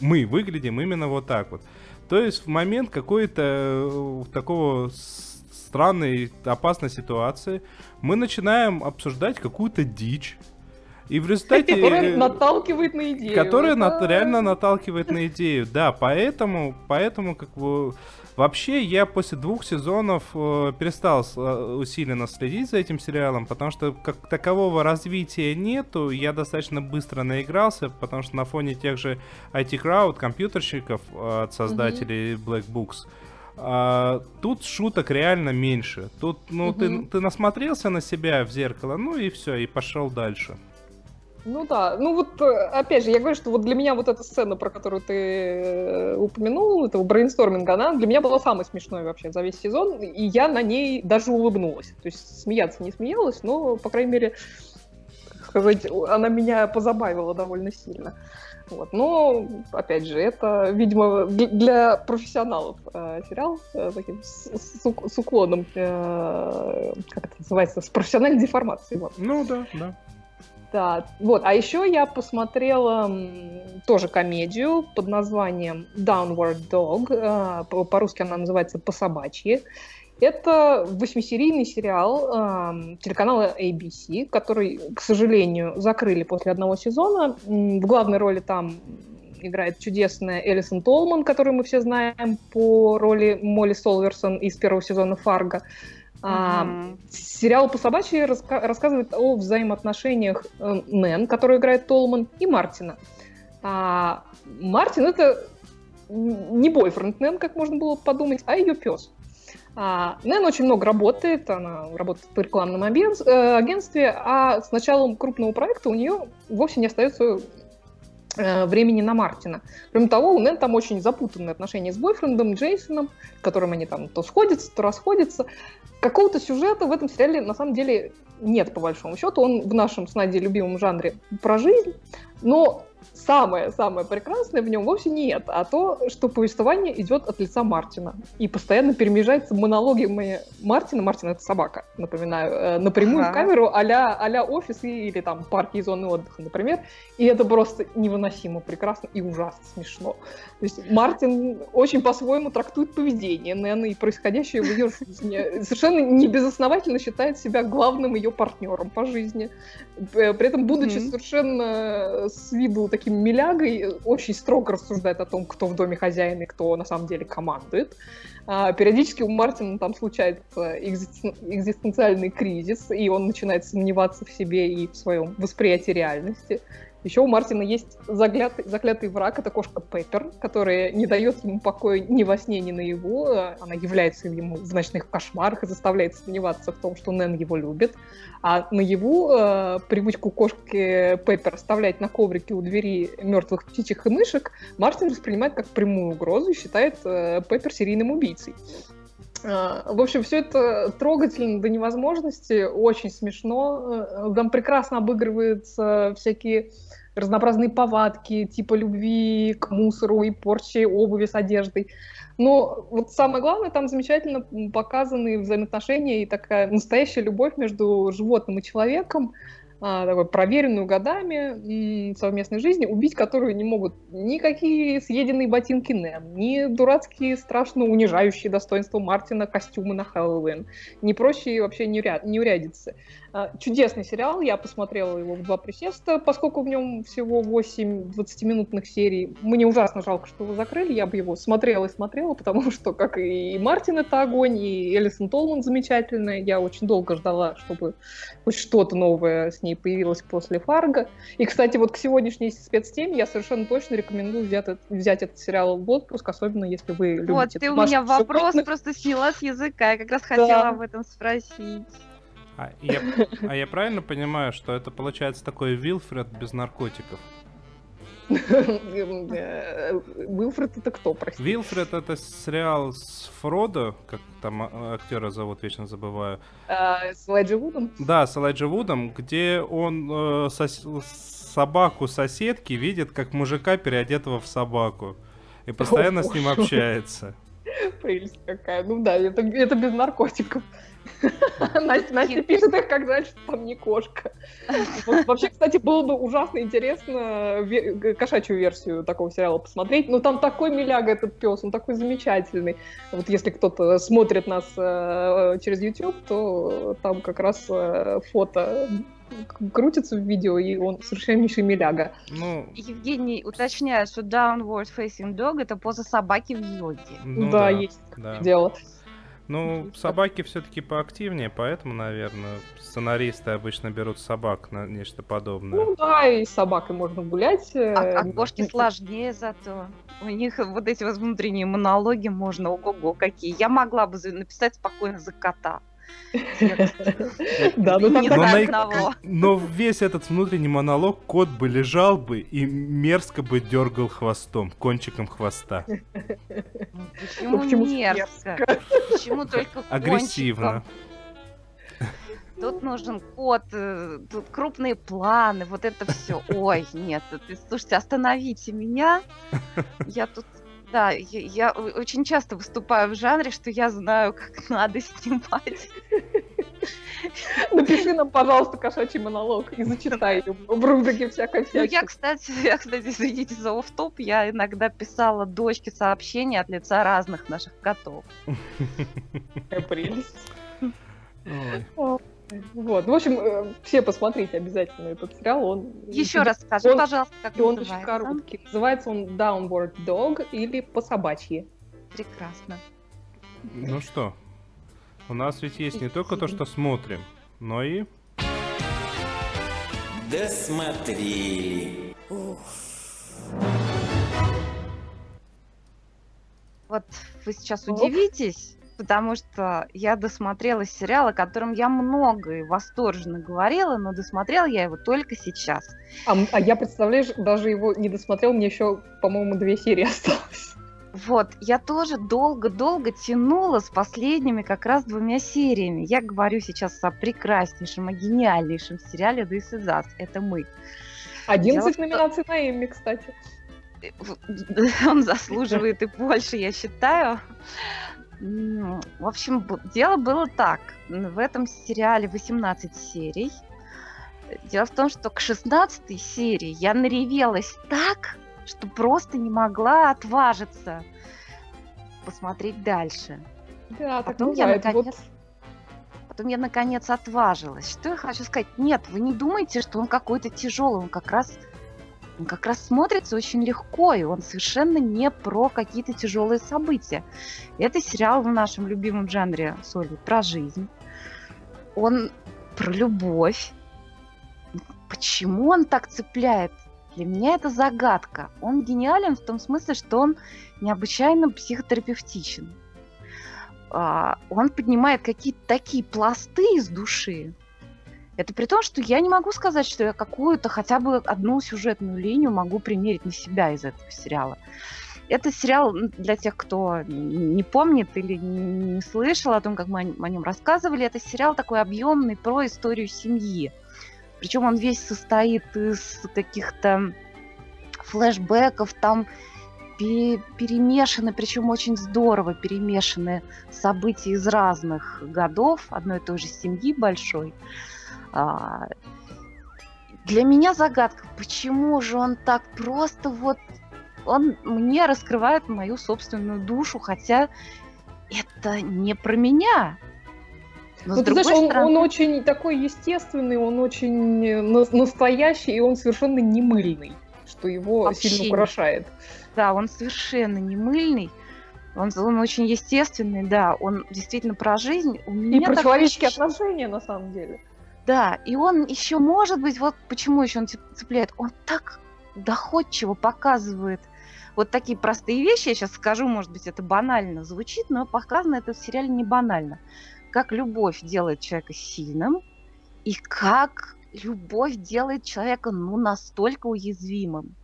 Speaker 4: мы выглядим именно вот так вот. То есть в момент какой-то э, такого странной, опасной ситуации мы начинаем обсуждать какую-то дичь. И в результате...
Speaker 3: Которая наталкивает на идею.
Speaker 4: Которая на, реально наталкивает на идею, да. Поэтому, поэтому как бы... Вообще, я после двух сезонов э, перестал э, усиленно следить за этим сериалом, потому что как такового развития нету. Я достаточно быстро наигрался, потому что на фоне тех же IT Crowd, компьютерщиков э, от создателей mm-hmm. Black Books, а, тут шуток реально меньше. Тут, ну, угу. ты, ты насмотрелся на себя в зеркало, ну и все, и пошел дальше.
Speaker 3: Ну да, ну вот э, опять же, я говорю, что вот для меня вот эта сцена, про которую ты э, упомянул, этого брейнсторминга, она для меня была самой смешной вообще за весь сезон, и я на ней даже улыбнулась. То есть смеяться не смеялась, но, по крайней мере, сказать, она меня позабавила довольно сильно. Вот. Но, опять же, это, видимо, для профессионалов э, сериал э, таким с, с, с уклоном, э, как это называется, с профессиональной деформацией. Вот.
Speaker 4: Ну да, да.
Speaker 3: Да, вот. А еще я посмотрела тоже комедию под названием Downward Dog. Э, по-русски она называется «По собачьи». Это восьмисерийный сериал э, телеканала ABC, который, к сожалению, закрыли после одного сезона. В главной роли там играет чудесная Элисон Толман, которую мы все знаем по роли Молли Солверсон из первого сезона «Фарго». А, сериал по собачьи раска- рассказывает о взаимоотношениях э, Нэн, которую играет Толман, и Мартина. А, Мартин это не бойфренд Нэн, как можно было подумать, а ее пес. А, Нэн очень много работает, она работает в рекламном э, агентстве, а с началом крупного проекта у нее вовсе не остается времени на Мартина. Кроме того, у Нэн там очень запутанные отношения с бойфрендом Джейсоном, которым они там то сходятся, то расходятся. Какого-то сюжета в этом сериале на самом деле нет, по большому счету. Он в нашем с Надей любимом жанре про жизнь, но самое-самое прекрасное в нем вовсе не это, а то, что повествование идет от лица Мартина. И постоянно перемежается монологами Мартина. Мартин — это собака, напоминаю, э, напрямую ага. в камеру а-ля, а офис или там парки и зоны отдыха, например. И это просто невыносимо прекрасно и ужасно смешно. То есть Мартин очень по-своему трактует поведение Нэн и происходящее в ее жизни. Совершенно небезосновательно считает себя главным ее партнером по жизни. При этом, будучи mm-hmm. совершенно с виду таким милягой, очень строго рассуждает о том, кто в доме хозяин и кто на самом деле командует. А, периодически у Мартина там случается экзистенциальный кризис, и он начинает сомневаться в себе и в своем восприятии реальности. Еще у Мартина есть заклятый, заклятый враг, это кошка Пеппер, которая не дает ему покоя ни во сне, ни наяву. Она является ему в ночных кошмарах и заставляет сомневаться в том, что Нэн его любит. А наяву э, привычку кошки Пеппер оставлять на коврике у двери мертвых птичек и мышек Мартин воспринимает как прямую угрозу и считает э, Пеппер серийным убийцей. Э, в общем, все это трогательно до невозможности, очень смешно. Э, там прекрасно обыгрываются всякие разнообразные повадки, типа любви к мусору и порчи обуви с одеждой. Но вот самое главное, там замечательно показаны взаимоотношения и такая настоящая любовь между животным и человеком. А, такой проверенную годами совместной жизни, убить которую не могут никакие съеденные ботинки Нэм, ни дурацкие страшно унижающие достоинство Мартина костюмы на Хэллоуин, ни прочие вообще неурядицы. А, чудесный сериал, я посмотрела его в два присеста, поскольку в нем всего 8 20-минутных серий. Мне ужасно жалко, что его закрыли, я бы его смотрела и смотрела, потому <laughs> что, как и Мартин, это огонь, и Элисон Толман замечательная. Я очень долго ждала, чтобы хоть что-то новое с ней появилось после Фарго. И, кстати, вот к сегодняшней спецтеме я совершенно точно рекомендую взять, взять этот сериал в отпуск, особенно если вы любите.
Speaker 2: Вот, ты у меня вопрос просто сняла с языка, я как раз хотела да. об этом спросить.
Speaker 4: А я, а я правильно понимаю, что это получается такой Вилфред без наркотиков?
Speaker 3: Вилфред это кто, простите?
Speaker 4: Вилфред это сериал с Фродо, как там а, актера зовут, вечно забываю.
Speaker 3: А, с Элайджи Вудом?
Speaker 4: Да, с Элайджи Вудом, где он э, собаку соседки видит как мужика, переодетого в собаку. И постоянно с ним общается. <laughs>
Speaker 3: Прелесть какая. Ну да, это, это без наркотиков. <laughs> Настя, Настя пишет их, как знать, что там не кошка. <laughs> Вообще, кстати, было бы ужасно интересно кошачью версию такого сериала посмотреть. Но там такой миляга этот пес, он такой замечательный. Вот если кто-то смотрит нас э, через YouTube, то там как раз э, фото крутится в видео, и он совершеннейший миляга.
Speaker 2: Ну... Евгений, уточняю, что downward facing dog это поза собаки в йоге.
Speaker 3: Ну, да, да, есть да. дело.
Speaker 4: Ну, собаки все-таки поактивнее, поэтому, наверное, сценаристы обычно берут собак на нечто подобное.
Speaker 3: Ну да, и с собакой можно гулять.
Speaker 2: А, а кошки сложнее зато. У них вот эти вот внутренние монологи можно, ого-го, какие. Я могла бы написать спокойно за кота. <laughs>
Speaker 4: Да, ну но, но весь этот внутренний монолог кот бы лежал бы и мерзко бы дергал хвостом, кончиком хвоста.
Speaker 2: Ну, почему мерзко? Почему только
Speaker 4: Агрессивно.
Speaker 2: Тут нужен кот, э, тут крупные планы, вот это все. Ой, нет, слушайте, остановите меня. Я тут да, я, я очень часто выступаю в жанре, что я знаю, как <laughs> надо снимать.
Speaker 3: Напиши нам, пожалуйста, кошачий монолог и зачитай в рубрике всякой всякой.
Speaker 2: Ну, я, кстати, <laughs> я, кстати, извините за офф-топ, я иногда писала дочке сообщения от лица разных наших котов. <laughs>
Speaker 3: Прелесть. Вот, в общем, э, все посмотрите обязательно этот сериал. Он
Speaker 2: еще раз скажи, он, пожалуйста, как
Speaker 3: он называется. очень короткий. Называется он Downward Dog или по собачьи.
Speaker 2: Прекрасно.
Speaker 4: Ну что, у нас ведь есть не только то, что смотрим, но и...
Speaker 1: Досмотрели.
Speaker 2: Вот вы сейчас удивитесь, потому что я досмотрела сериал, о котором я много и восторженно говорила, но досмотрела я его только сейчас.
Speaker 3: А, а я, представляешь, даже его не досмотрел, мне еще, по-моему, две серии осталось.
Speaker 2: Вот, я тоже долго-долго тянула с последними как раз двумя сериями. Я говорю сейчас о прекраснейшем, о гениальнейшем сериале This Is Us. Это мы.
Speaker 3: 11 Дело, номинаций что... на Эмми, кстати. <laughs>
Speaker 2: Он заслуживает и больше, я считаю. В общем, дело было так. В этом сериале 18 серий. Дело в том, что к 16 серии я наревелась так, что просто не могла отважиться посмотреть дальше.
Speaker 3: Да, потом так бывает. я наконец, вот...
Speaker 2: потом я наконец отважилась. Что я хочу сказать? Нет, вы не думайте, что он какой-то тяжелый, он как раз он как раз смотрится очень легко, и он совершенно не про какие-то тяжелые события. Это сериал в нашем любимом жанре Соли про жизнь. Он про любовь. Почему он так цепляет? Для меня это загадка. Он гениален в том смысле, что он необычайно психотерапевтичен. А, он поднимает какие-то такие пласты из души, это при том, что я не могу сказать, что я какую-то хотя бы одну сюжетную линию могу примерить на себя из этого сериала. Это сериал для тех, кто не помнит или не слышал о том, как мы о нем рассказывали. Это сериал такой объемный про историю семьи. Причем он весь состоит из каких-то флешбеков, там перемешаны, причем очень здорово перемешаны события из разных годов одной и той же семьи большой. Для меня загадка, почему же он так просто вот он мне раскрывает мою собственную душу, хотя это не про меня.
Speaker 3: Но, ну, ты знаешь, он, стороны... он очень такой естественный, он очень настоящий, и он совершенно не мыльный, что его Вообще сильно украшает.
Speaker 2: Да, он совершенно не мыльный. Он, он очень естественный, да, он действительно про жизнь.
Speaker 3: У меня и про человеческие ощущение... отношения, на самом деле.
Speaker 2: Да, и он еще, может быть, вот почему еще он цепляет, он так доходчиво показывает вот такие простые вещи, я сейчас скажу, может быть, это банально звучит, но показано это в сериале не банально. Как любовь делает человека сильным, и как любовь делает человека, ну, настолько уязвимым.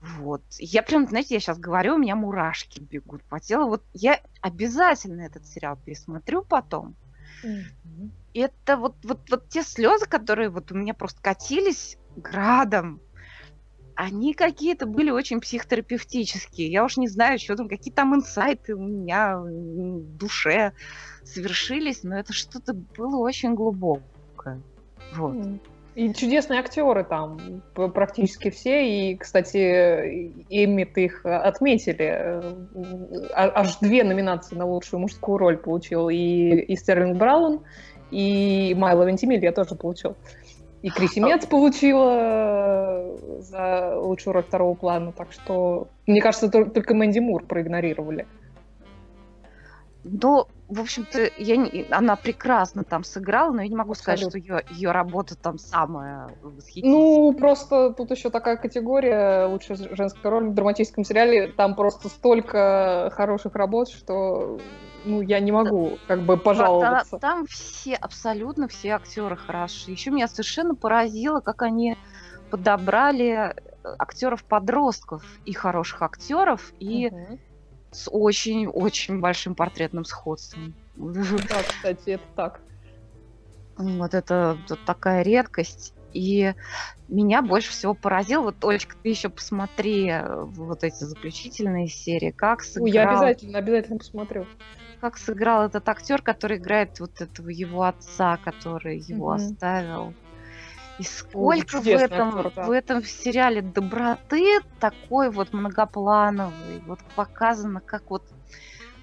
Speaker 2: Вот. Я прям, знаете, я сейчас говорю, у меня мурашки бегут по телу. Вот я обязательно этот сериал пересмотрю потом. Mm-hmm это вот, вот, вот те слезы, которые вот у меня просто катились градом, они какие-то были очень психотерапевтические. Я уж не знаю, что там, какие там инсайты у меня в душе совершились, но это что-то было очень глубокое. Вот.
Speaker 3: И чудесные актеры там, практически все. И, кстати, Эммит их отметили. А, аж две номинации на лучшую мужскую роль получил. И, и Стерлинг Браун, и Майло Вентимилья тоже получил. И Криси Мец получила за лучшую роль второго плана. Так что, мне кажется, только Мэнди Мур проигнорировали.
Speaker 2: Ну, в общем-то, я не, она прекрасно там сыграла, но я не могу сказать, что ее, ее работа там самая восхитительная.
Speaker 3: Ну, просто тут еще такая категория лучшая женская роль в драматическом сериале. Там просто столько хороших работ, что ну, я не могу как бы пожаловаться.
Speaker 2: Там, там все, абсолютно все актеры хороши. Еще меня совершенно поразило, как они подобрали э, актеров-подростков и хороших актеров, и угу с очень-очень большим портретным сходством.
Speaker 3: Да, кстати, это так.
Speaker 2: Вот это вот такая редкость. И меня больше всего поразил, вот, Олечка, ты еще посмотри э, вот эти заключительные серии, как сыграл...
Speaker 3: Я обязательно, обязательно посмотрю.
Speaker 2: Как сыграл этот актер, который играет вот этого его отца, который его mm-hmm. оставил. И сколько Ой, в этом, актер, да. в этом сериале доброты такой вот многоплановый, вот показано, как вот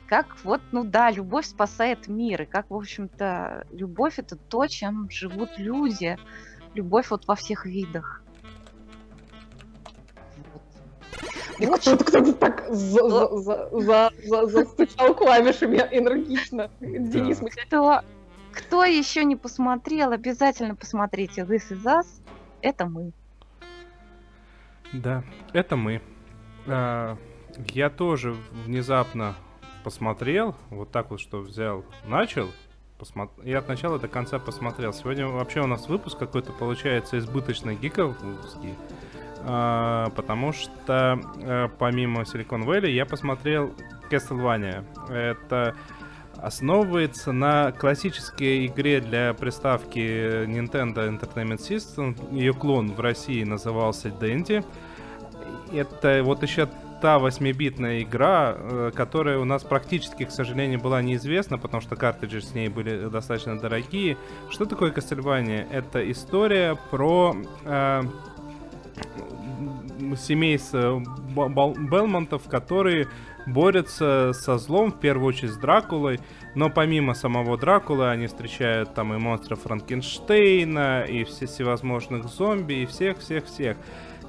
Speaker 2: как вот, ну да, любовь спасает мир, и как, в общем-то, любовь это то, чем живут люди. Любовь вот во всех видах.
Speaker 3: Вот. Кто-то кто так за, за, за, за, застучал клавишами энергично. Денис, мы
Speaker 2: кто, кто еще не посмотрел, обязательно посмотрите This Is Us. Это мы.
Speaker 4: Да, это мы. А, я тоже внезапно посмотрел, вот так вот, что взял, начал, посмотр... и от начала до конца посмотрел. Сегодня вообще у нас выпуск какой-то получается избыточно гиковский, а, потому что а, помимо Silicon Valley я посмотрел Castlevania. Это основывается на классической игре для приставки Nintendo Entertainment System. Ее клон в России назывался Dendy. Это вот еще та 8-битная игра, э, которая у нас практически, к сожалению, была неизвестна, потому что картриджи с ней были достаточно дорогие. Что такое Castlevania? Это история про э, семейство Белмонтов, которые борются со злом, в первую очередь с Дракулой, но помимо самого Дракулы они встречают там и монстров Франкенштейна, и все всевозможных зомби, и всех-всех-всех.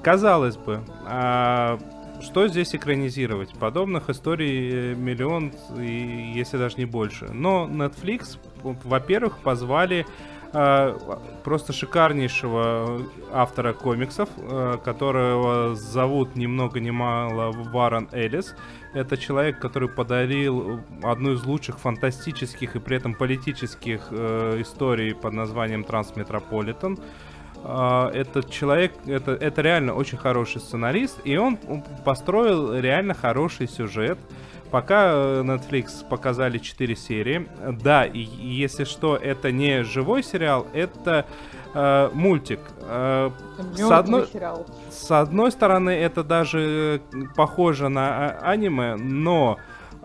Speaker 4: Казалось бы, а что здесь экранизировать? Подобных историй э, миллион, и, если даже не больше. Но Netflix, во-первых, позвали просто шикарнейшего автора комиксов, э, которого зовут ни много ни мало Варен Эллис. Это человек, который подарил одну из лучших фантастических и при этом политических э, историй под названием Трансметрополитен. Этот человек, это, это реально очень хороший сценарист, и он построил реально хороший сюжет. Пока э, Netflix показали 4 серии. Да, и, если что, это не живой сериал, это э, мультик. Э, с, одной, с одной стороны, это даже э, похоже на а, аниме, но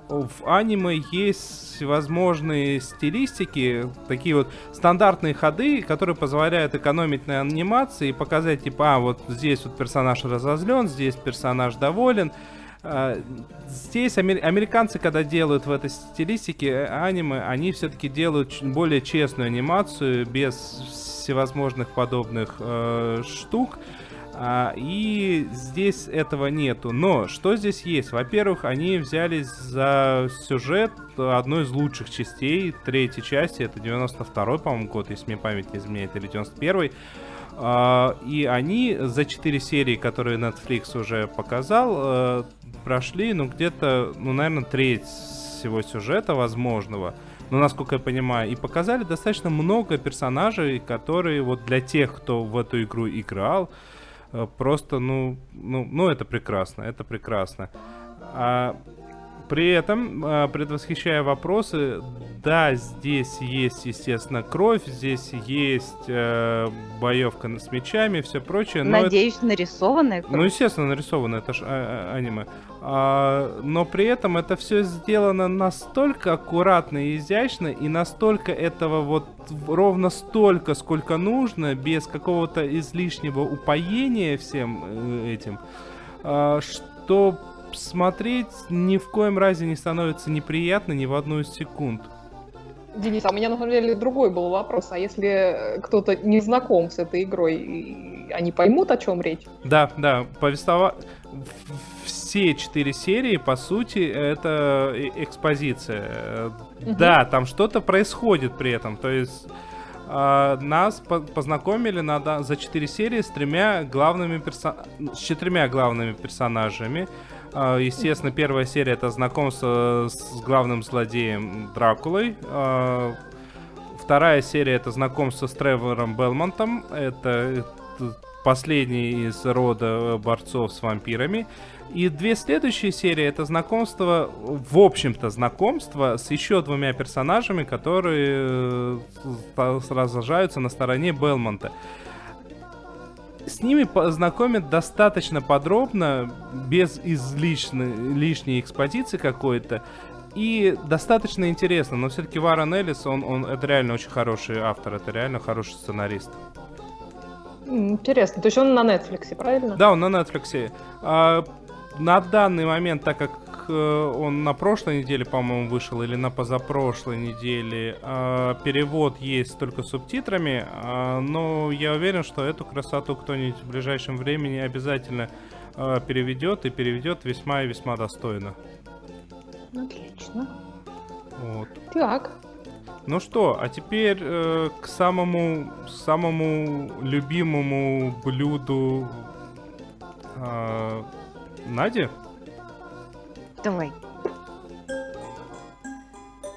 Speaker 4: в аниме есть всевозможные стилистики, такие вот стандартные ходы, которые позволяют экономить на анимации и показать, типа, а, вот здесь вот персонаж разозлен, здесь персонаж доволен. Здесь американцы, когда делают в этой стилистике э, аниме, они все-таки делают более честную анимацию, без всевозможных подобных э, штук. А, и здесь этого нету. Но что здесь есть? Во-первых, они взялись за сюжет одной из лучших частей, третьей части, это 92-й, по-моему, год, если мне память не изменяет, или 91-й. Uh, и они за 4 серии, которые Netflix уже показал, uh, прошли, ну, где-то, ну, наверное, треть всего сюжета возможного ну, насколько я понимаю, и показали достаточно много персонажей, которые вот для тех, кто в эту игру играл, э, просто, ну, ну, ну это прекрасно, это прекрасно. А при этом, э, предвосхищая вопросы, да, здесь есть, естественно, кровь, здесь есть э, боевка с мечами, все прочее.
Speaker 2: Но Надеюсь, это... нарисованная
Speaker 4: кровь. Ну, естественно, нарисованная, это же а, а, аниме. А, но при этом это все сделано настолько аккуратно и изящно, и настолько этого вот ровно столько, сколько нужно, без какого-то излишнего упоения всем э, этим, а, что смотреть ни в коем разе не становится неприятно ни в одну из секунд.
Speaker 3: Денис, а у меня на самом деле другой был вопрос. А если кто-то не знаком с этой игрой, они поймут, о чем речь?
Speaker 4: Да, да, повествова... Все четыре серии, по сути, это экспозиция. Угу. Да, там что-то происходит при этом. То есть э, нас по познакомили на, за четыре серии с тремя главными персо... с четырьмя главными персонажами. А, естественно, первая серия это знакомство с главным злодеем Дракулой. А, вторая серия это знакомство с Тревором Белмонтом. Это последний из рода борцов с вампирами. И две следующие серии это знакомство, в общем-то, знакомство с еще двумя персонажами, которые э, сражаются на стороне Белмонта с ними познакомят достаточно подробно, без излишней лишней экспозиции какой-то. И достаточно интересно, но все-таки Варен Эллис, он, он, это реально очень хороший автор, это реально хороший сценарист.
Speaker 3: Интересно, то есть он на Netflix, правильно?
Speaker 4: Да, он на Netflix. А, на данный момент, так как Э, он на прошлой неделе, по-моему, вышел, или на позапрошлой неделе. А, перевод есть только субтитрами, а, но я уверен, что эту красоту кто-нибудь в ближайшем времени обязательно а, переведет и переведет весьма и весьма достойно.
Speaker 3: Отлично.
Speaker 4: Вот.
Speaker 3: Так.
Speaker 4: Ну что, а теперь э, к самому самому любимому блюду э, Нади.
Speaker 2: Давай.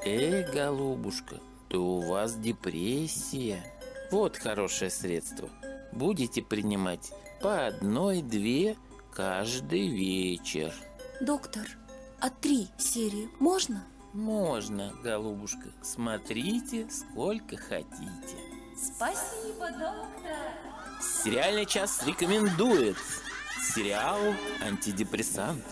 Speaker 1: Эй, голубушка, то у вас депрессия. Вот хорошее средство. Будете принимать по одной-две каждый вечер.
Speaker 5: Доктор, а три серии можно?
Speaker 1: Можно, голубушка. Смотрите, сколько хотите.
Speaker 5: Спасибо, доктор.
Speaker 1: Сериальный час рекомендует. Сериал «Антидепрессант».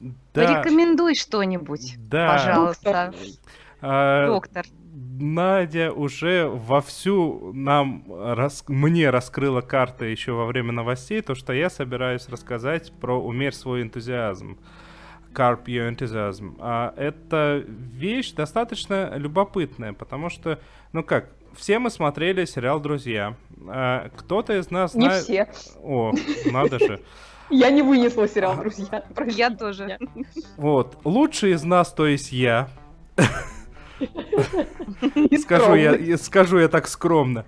Speaker 2: Да. Порекомендуй что-нибудь, да. пожалуйста. А, Доктор.
Speaker 4: Надя уже вовсю нам рас... мне раскрыла карты еще во время новостей, то, что я собираюсь рассказать про «Умерь свой энтузиазм». Carp Your Enthusiasm. А это вещь достаточно любопытная, потому что, ну как, все мы смотрели сериал «Друзья». А кто-то из нас
Speaker 3: знает... Не все.
Speaker 4: О, надо же.
Speaker 3: Я не вынесла сериал «Друзья».
Speaker 2: Я тоже.
Speaker 4: Вот. Лучший из нас, то есть я. Скажу я, скажу я так скромно.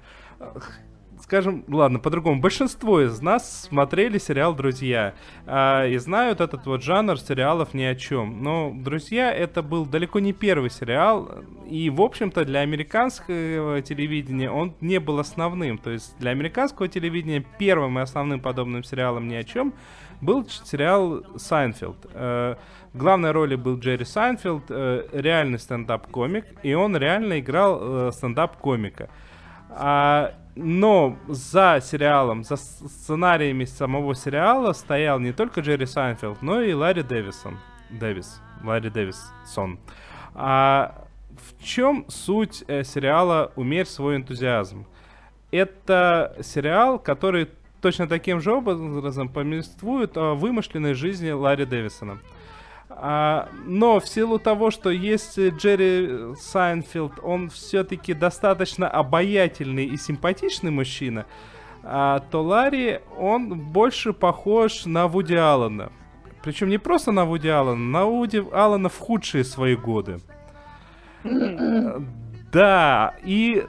Speaker 4: Скажем, ладно, по-другому. Большинство из нас смотрели сериал «Друзья» а, и знают этот вот жанр сериалов ни о чем. Но «Друзья» это был далеко не первый сериал, и, в общем-то, для американского телевидения он не был основным. То есть для американского телевидения первым и основным подобным сериалом ни о чем был сериал «Сайнфилд». Э, главной роли был Джерри Сайнфилд, э, реальный стендап-комик, и он реально играл э, стендап-комика. А, но за сериалом, за сценариями самого сериала стоял не только Джерри Сайнфилд, но и Ларри Дэвисон. Дэвис. Ларри Дэвисон. А в чем суть э, сериала «Умерь свой энтузиазм»? Это сериал, который точно таким же образом повествует о вымышленной жизни Ларри Дэвисона. А, но в силу того, что есть Джерри Сайнфилд, он все-таки достаточно обаятельный и симпатичный мужчина, а, то Ларри, он больше похож на Вуди Аллена. Причем не просто на Вуди Аллена, на Вуди Аллена в худшие свои годы. Да, и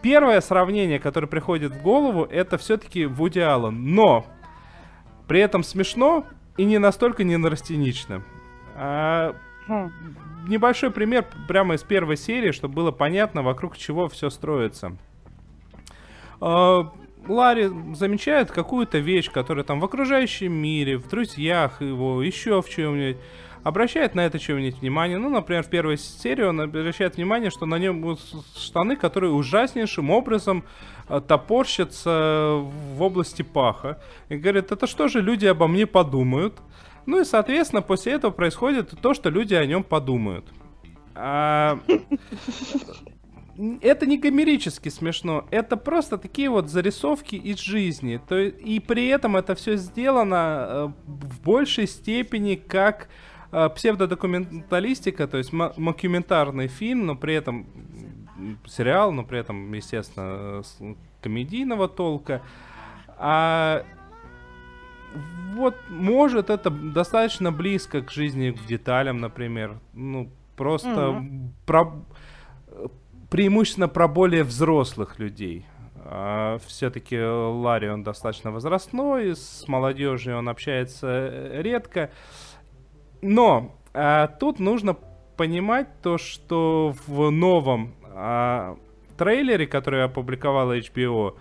Speaker 4: первое сравнение, которое приходит в голову, это все-таки Вуди Аллен. Но при этом смешно и не настолько ненарастенично. А, хм. Небольшой пример прямо из первой серии, чтобы было понятно, вокруг чего все строится. А, Ларри замечает какую-то вещь, которая там в окружающем мире, в друзьях его, еще в чем-нибудь, обращает на это чем-нибудь внимание. Ну, например, в первой серии он обращает внимание, что на нем штаны, которые ужаснейшим образом э, топорщатся в области паха. И говорит, это что же люди обо мне подумают? Ну и, соответственно, после этого происходит то, что люди о нем подумают. А... Это не гомерически смешно, это просто такие вот зарисовки из жизни. То, и при этом это все сделано э, в большей степени как э, псевдодокументалистика, то есть макюментарный фильм, но при этом сериал, но при этом, естественно, комедийного толка. А вот, может, это достаточно близко к жизни в деталям, например. Ну, просто mm-hmm. про... преимущественно про более взрослых людей. А, все-таки Ларри, он достаточно возрастной, с молодежью он общается э, редко. Но а, тут нужно понимать то, что в новом а, трейлере, который опубликовала HBO,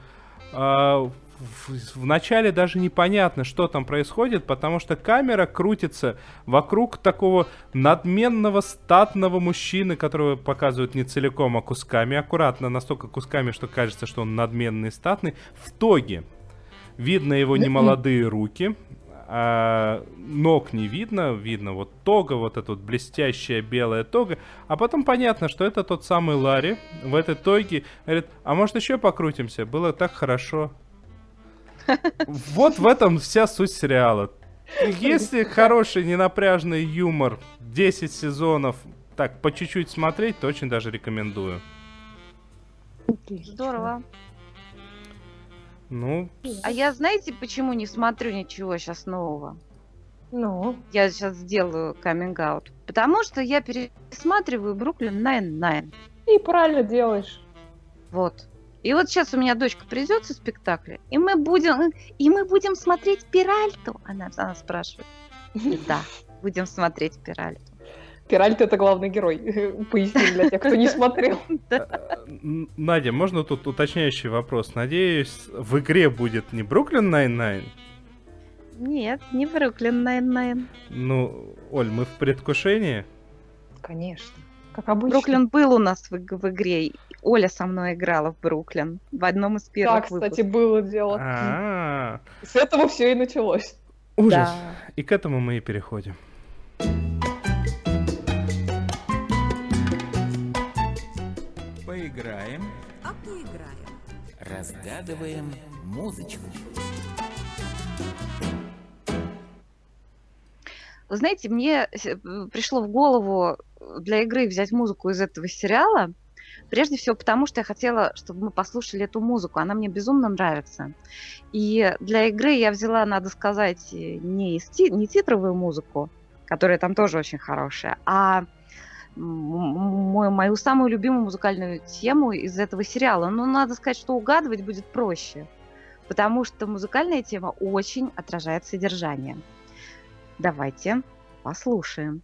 Speaker 4: а, в, начале даже непонятно, что там происходит, потому что камера крутится вокруг такого надменного статного мужчины, которого показывают не целиком, а кусками, аккуратно, настолько кусками, что кажется, что он надменный, статный. В тоге видно его немолодые руки, а ног не видно, видно вот тога, вот эта вот блестящая белая тога, а потом понятно, что это тот самый Ларри в этой тоге, говорит, а может еще покрутимся, было так хорошо, вот в этом вся суть сериала. Если хороший ненапряжный юмор, 10 сезонов, так, по чуть-чуть смотреть, то очень даже рекомендую.
Speaker 2: Здорово.
Speaker 4: Ну.
Speaker 2: А я знаете, почему не смотрю ничего сейчас нового?
Speaker 3: Ну.
Speaker 2: Я сейчас сделаю каминг аут. Потому что я пересматриваю Brooklyn Nine-Nine.
Speaker 3: И правильно делаешь.
Speaker 2: Вот. И вот сейчас у меня дочка придет со спектакля, и мы будем, и мы будем смотреть Перальту. Она, она спрашивает. Да, будем смотреть Перальту.
Speaker 3: Пиральт это главный герой. <laughs> Поясни для тех, кто не смотрел. <laughs>
Speaker 4: Надя, можно тут уточняющий вопрос? Надеюсь, в игре будет не Brooklyn Nine-Nine?
Speaker 2: Нет, не Brooklyn Nine-Nine.
Speaker 4: Ну, Оль, мы в предвкушении?
Speaker 3: Конечно. Как обычно.
Speaker 2: Бруклин был у нас в, в игре. Оля со мной играла в Бруклин в одном из первых
Speaker 3: Да, кстати,
Speaker 2: выпусков.
Speaker 3: было дело.
Speaker 4: А,
Speaker 3: С этого все и началось.
Speaker 4: Ужас.
Speaker 2: Да.
Speaker 4: И к этому мы и переходим.
Speaker 1: Поиграем,
Speaker 5: А поиграем.
Speaker 1: разгадываем музычку.
Speaker 2: Вы знаете, мне э, пришло в голову для игры взять музыку из этого сериала. Прежде всего потому, что я хотела, чтобы мы послушали эту музыку. Она мне безумно нравится. И для игры я взяла, надо сказать, э, не, ти- не титровую музыку, которая там тоже очень хорошая, а м- м- мою самую любимую музыкальную тему из этого сериала. Но надо сказать, что угадывать будет проще, потому что музыкальная тема очень отражает содержание. Давайте послушаем.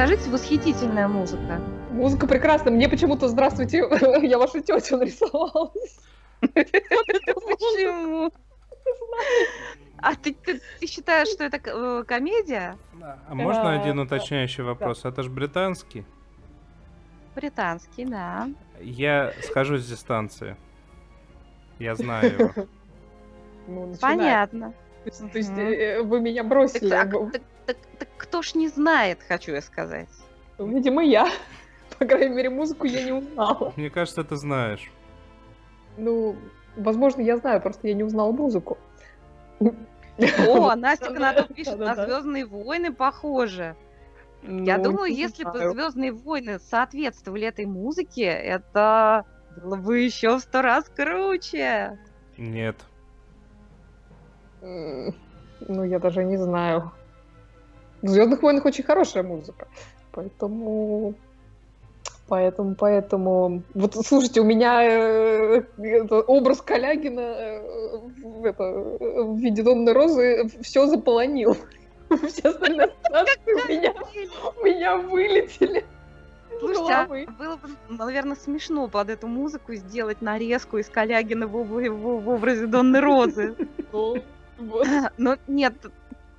Speaker 2: Скажите, восхитительная музыка.
Speaker 3: Музыка прекрасная. Мне почему-то здравствуйте, <laughs> я вашу тетю нарисовалась.
Speaker 2: Почему? А ты, ты, ты считаешь, что это э, комедия?
Speaker 4: А можно
Speaker 3: Да,
Speaker 4: один уточняющий вопрос? Это же британский.
Speaker 2: Британский, да.
Speaker 4: Я схожу с дистанции. Я знаю его.
Speaker 3: ну.
Speaker 2: Понятно.
Speaker 3: То есть, то есть э, вы меня бросили.
Speaker 2: Так, так, так, так кто ж не знает, хочу я сказать.
Speaker 3: Видимо, я. <laughs> По крайней мере, музыку я не узнала.
Speaker 4: Мне кажется, ты знаешь.
Speaker 3: Ну, возможно, я знаю, просто я не узнала музыку.
Speaker 2: О, <laughs> Настя Конотоп пишет, на Звездные войны похоже. Я
Speaker 3: Ну,
Speaker 2: думаю,
Speaker 3: не
Speaker 2: если бы. Звездные войны соответствовали этой музыке, это было бы еще в сто раз круче.
Speaker 4: Нет.
Speaker 3: Ну, я даже не знаю. В Звездных войнах очень хорошая музыка. Поэтому. Поэтому, поэтому. Вот слушайте, у меня э, это, образ Калягина э, в, это, в виде Донны Розы все заполонил. <laughs> Все остальные <laughs> ассоциации у меня, у меня вылетели.
Speaker 2: Слушайте, а было бы, наверное, смешно под эту музыку сделать нарезку из Калягина в, об- в- в образе Донны Розы. <laughs>
Speaker 3: Ну.
Speaker 2: Но нет,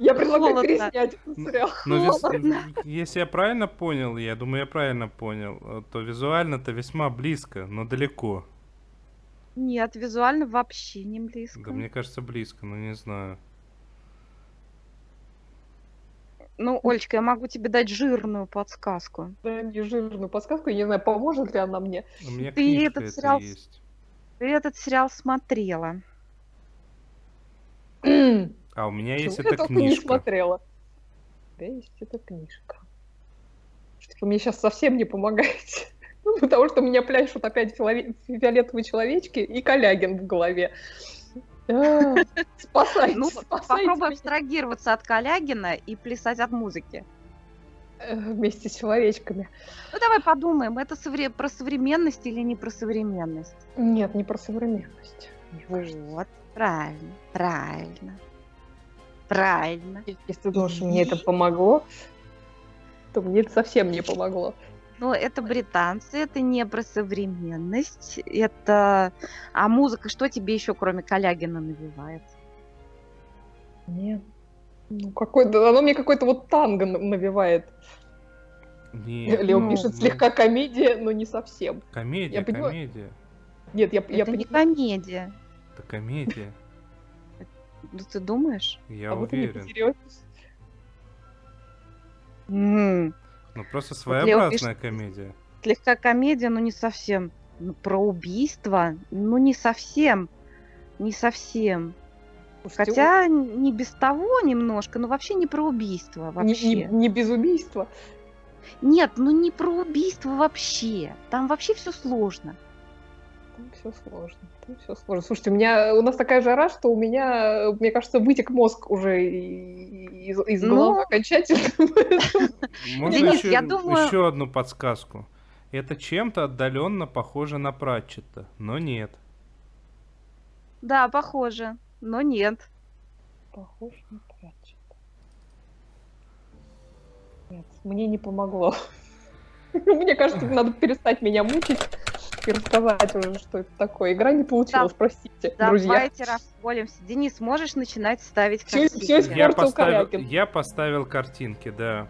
Speaker 3: Я предлагаю
Speaker 2: Холодно.
Speaker 3: переснять этот сериал.
Speaker 4: Но вис-
Speaker 2: Холодно.
Speaker 4: если я правильно понял, я думаю, я правильно понял, э, то визуально-то весьма близко, но далеко.
Speaker 2: нет, визуально вообще не близко.
Speaker 4: Да мне кажется, близко, но не знаю.
Speaker 2: Ну, Олечка, я могу тебе дать жирную подсказку.
Speaker 3: Да, не жирную подсказку, я не знаю, поможет ли она мне.
Speaker 4: У меня
Speaker 2: Ты этот
Speaker 4: это
Speaker 2: сериал
Speaker 4: есть.
Speaker 2: Ты этот сериал смотрела. <clears throat>
Speaker 4: А у меня есть
Speaker 3: я
Speaker 4: эта
Speaker 3: только не
Speaker 4: книжка.
Speaker 3: смотрела. У тебя есть эта книжка. Что вы мне сейчас совсем не помогаете. <laughs> Ну, потому что меня пляшут опять фиолетовые человечки и Калягин в голове. А, <laughs> Спасайте,
Speaker 2: Ну,
Speaker 3: спасайте
Speaker 2: попробуй
Speaker 3: меня.
Speaker 2: абстрагироваться от Калягина и плясать от музыки.
Speaker 3: Э, Вместе с человечками.
Speaker 2: Ну, давай подумаем, это совре- про современность или не про современность?
Speaker 3: Нет, не про современность.
Speaker 2: Вот, правильно, правильно. Правильно.
Speaker 3: Если ты думаешь, мне это <laughs> помогло, то мне это совсем не помогло.
Speaker 2: Но это британцы, это не про современность, это... А музыка что тебе еще, кроме Калягина, навевает?
Speaker 3: Нет. Ну, какой-то, оно мне какой-то вот танго навевает.
Speaker 4: Нет,
Speaker 3: Лео
Speaker 2: ну,
Speaker 3: пишет
Speaker 4: ну,
Speaker 3: слегка комедия, но не совсем.
Speaker 4: Комедия,
Speaker 3: Я понимаю.
Speaker 4: комедия.
Speaker 3: Нет, я, я
Speaker 2: это не
Speaker 3: понимаю.
Speaker 2: комедия.
Speaker 4: Это комедия.
Speaker 2: Ну, ты думаешь?
Speaker 4: Я
Speaker 3: а не
Speaker 4: уверен.
Speaker 2: М,
Speaker 4: Ну просто своеобразная комедия.
Speaker 2: Слегка комедия, но не совсем. Ну, про убийство? Ну, не совсем. Не совсем.
Speaker 3: Слушайте,
Speaker 2: Хотя не без того немножко, но вообще не про убийство
Speaker 3: не,
Speaker 2: вообще.
Speaker 3: не- не без убийства.
Speaker 2: Нет, ну не про убийство вообще. Там вообще все сложно.
Speaker 3: Там все сложно. Там все сложно. Слушайте, у меня у нас такая жара, что у меня, мне кажется, вытек мозг уже из, из
Speaker 2: Ну.
Speaker 3: головы окончательно. <laughs>
Speaker 4: Можно
Speaker 2: Денис,
Speaker 4: еще,
Speaker 2: я думаю-
Speaker 4: еще одну подсказку. Это чем-то отдаленно похоже на Пратчета, но нет.
Speaker 2: Да, похоже, но нет.
Speaker 3: Похож на Пратчет. Нет, мне не помогло. <laughs> Мне кажется, надо перестать меня мучить и рассказать уже, что это такое. Игра не получилась, простите, друзья.
Speaker 2: Давайте расколемся. Денис, можешь начинать ставить картинки?
Speaker 3: всё испортил.
Speaker 4: Я поставил, я поставил картинки, да.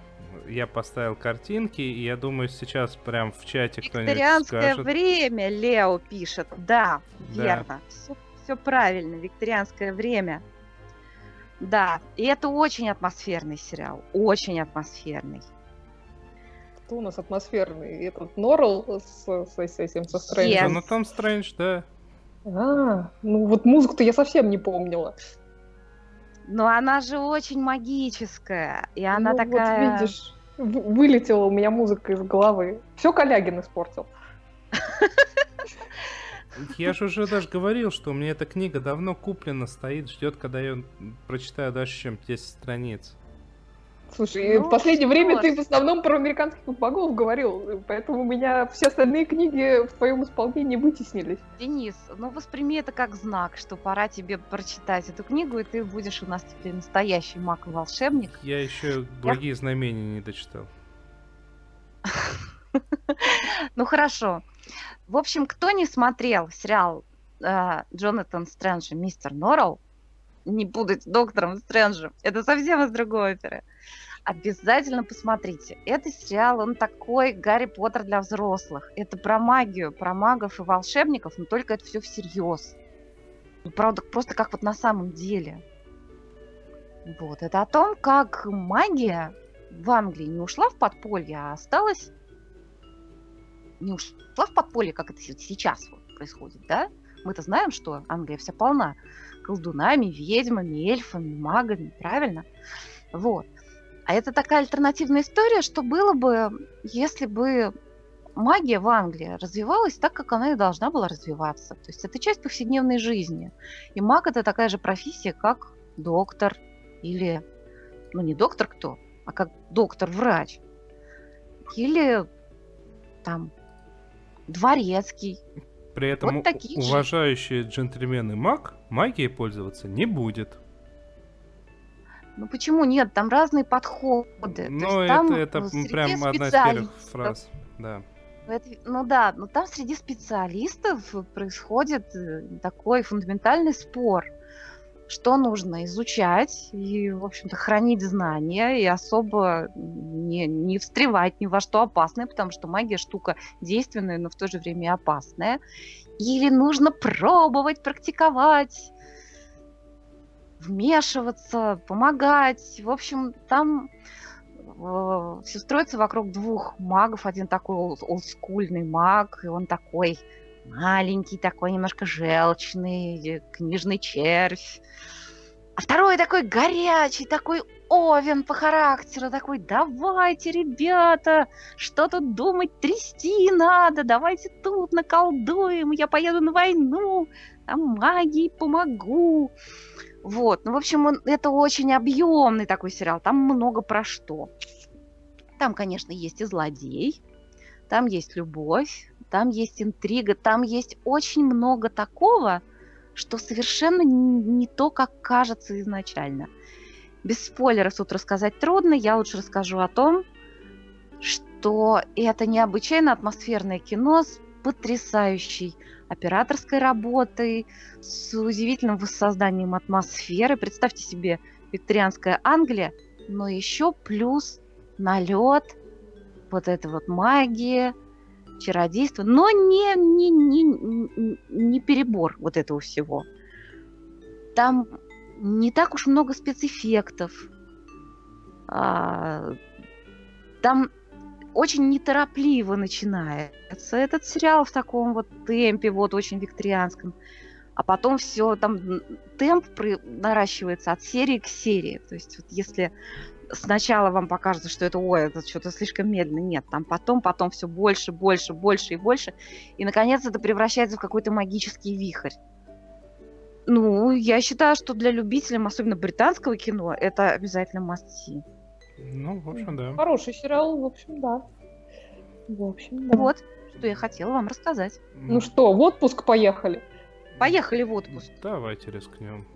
Speaker 4: Я поставил картинки, и я думаю, сейчас прям в чате кто-нибудь
Speaker 2: Викторианское
Speaker 4: скажет.
Speaker 2: время, Лео пишет. Да,
Speaker 4: Да.
Speaker 2: верно. Все, правильно, викторианское время. Да, и это очень атмосферный сериал. Очень атмосферный.
Speaker 3: Кто у нас атмосферный? Этот Норрелл с, с, с этим, со Стрэнджем?
Speaker 2: Yes.
Speaker 4: Ну там Стрэндж, да.
Speaker 3: А, ну вот музыку-то я совсем не помнила.
Speaker 2: Но она же очень магическая. И она
Speaker 3: ну,
Speaker 2: такая...
Speaker 3: Вот видишь, вы- вылетела у меня музыка из головы. Все Калягин испортил.
Speaker 4: Я же уже даже говорил, что у меня эта книга давно куплена, стоит, ждет, когда я прочитаю дальше, чем 10 страниц.
Speaker 3: Слушай,
Speaker 2: Ну,
Speaker 3: в последнее время ты в основном про американских богов говорил, поэтому у меня все остальные книги в твоем исполнении вытеснились.
Speaker 2: Денис, ну восприми это как знак, что пора тебе прочитать эту книгу, и ты будешь у нас теперь настоящий маг и волшебник.
Speaker 4: Я еще благие знамения не дочитал. <laughs>
Speaker 2: Ну хорошо. В общем, кто не смотрел сериал э, Джонатан Стрэнджа «Мистер Норрелл», не с доктором Стрэнджем, это совсем из другой оперы, обязательно посмотрите. Это сериал, он такой Гарри Поттер для взрослых. Это про магию, про магов и волшебников, но только это все всерьез. правда, просто как вот на самом деле. Вот, это о том, как магия в Англии не ушла в подполье, а осталась не ушла в подполье, как это сейчас вот происходит, да? Мы-то знаем, что Англия вся полна колдунами, ведьмами, эльфами, магами, правильно? Вот. А это такая альтернативная история, что было бы, если бы магия в Англии развивалась так, как она и должна была развиваться. То есть это часть повседневной жизни. И маг это такая же профессия, как доктор или, ну не доктор кто, а как доктор-врач. Или там дворецкий.
Speaker 4: При этом вот уважающий же. джентльмен и маг магией пользоваться не будет.
Speaker 2: Ну почему нет? Там разные подходы.
Speaker 4: Ну, это, это прям одна из первых фраз, да.
Speaker 2: Ну да, но там среди специалистов происходит э, такой фундаментальный спор, что нужно изучать и, в общем-то, хранить знания и особо не, не встревать ни во что опасное, потому что магия штука действенная, но в то же время и опасная. Или нужно пробовать, практиковать, вмешиваться, помогать. В общем, там э, все строится вокруг двух магов. Один такой олдскульный маг, и он такой маленький, такой немножко желчный, книжный червь. А второй такой горячий, такой овен по характеру, такой, давайте, ребята, что тут думать, трясти надо, давайте тут наколдуем, я поеду на войну, там магией помогу. Вот, ну, в общем, он, это очень объемный такой сериал, там много про что. Там, конечно, есть и злодей, там есть любовь, там есть интрига, там есть очень много такого, что совершенно не то, как кажется изначально. Без спойлеров тут рассказать трудно, я лучше расскажу о том, что это необычайно атмосферное кино с потрясающей операторской работой, с удивительным воссозданием атмосферы. Представьте себе викторианская Англия, но еще плюс налет, вот эта вот магия, чародейство, но не, не, не, не перебор вот этого всего. Там не так уж много спецэффектов. А, там очень неторопливо начинается этот сериал в таком вот темпе, вот очень викторианском. А потом все, там темп наращивается от серии к серии. То есть вот если сначала вам покажется, что это, ой, это что-то слишком медленно. Нет, там потом, потом все больше, больше, больше и больше. И, наконец, это превращается в какой-то магический вихрь. Ну, я считаю, что для любителей, особенно британского кино, это обязательно must see.
Speaker 4: Ну, в общем, да.
Speaker 3: Хороший сериал, в общем, да. В общем, да.
Speaker 2: Вот, что я хотела вам рассказать.
Speaker 3: Ну что, в отпуск поехали?
Speaker 2: Поехали в отпуск.
Speaker 4: Давайте рискнем.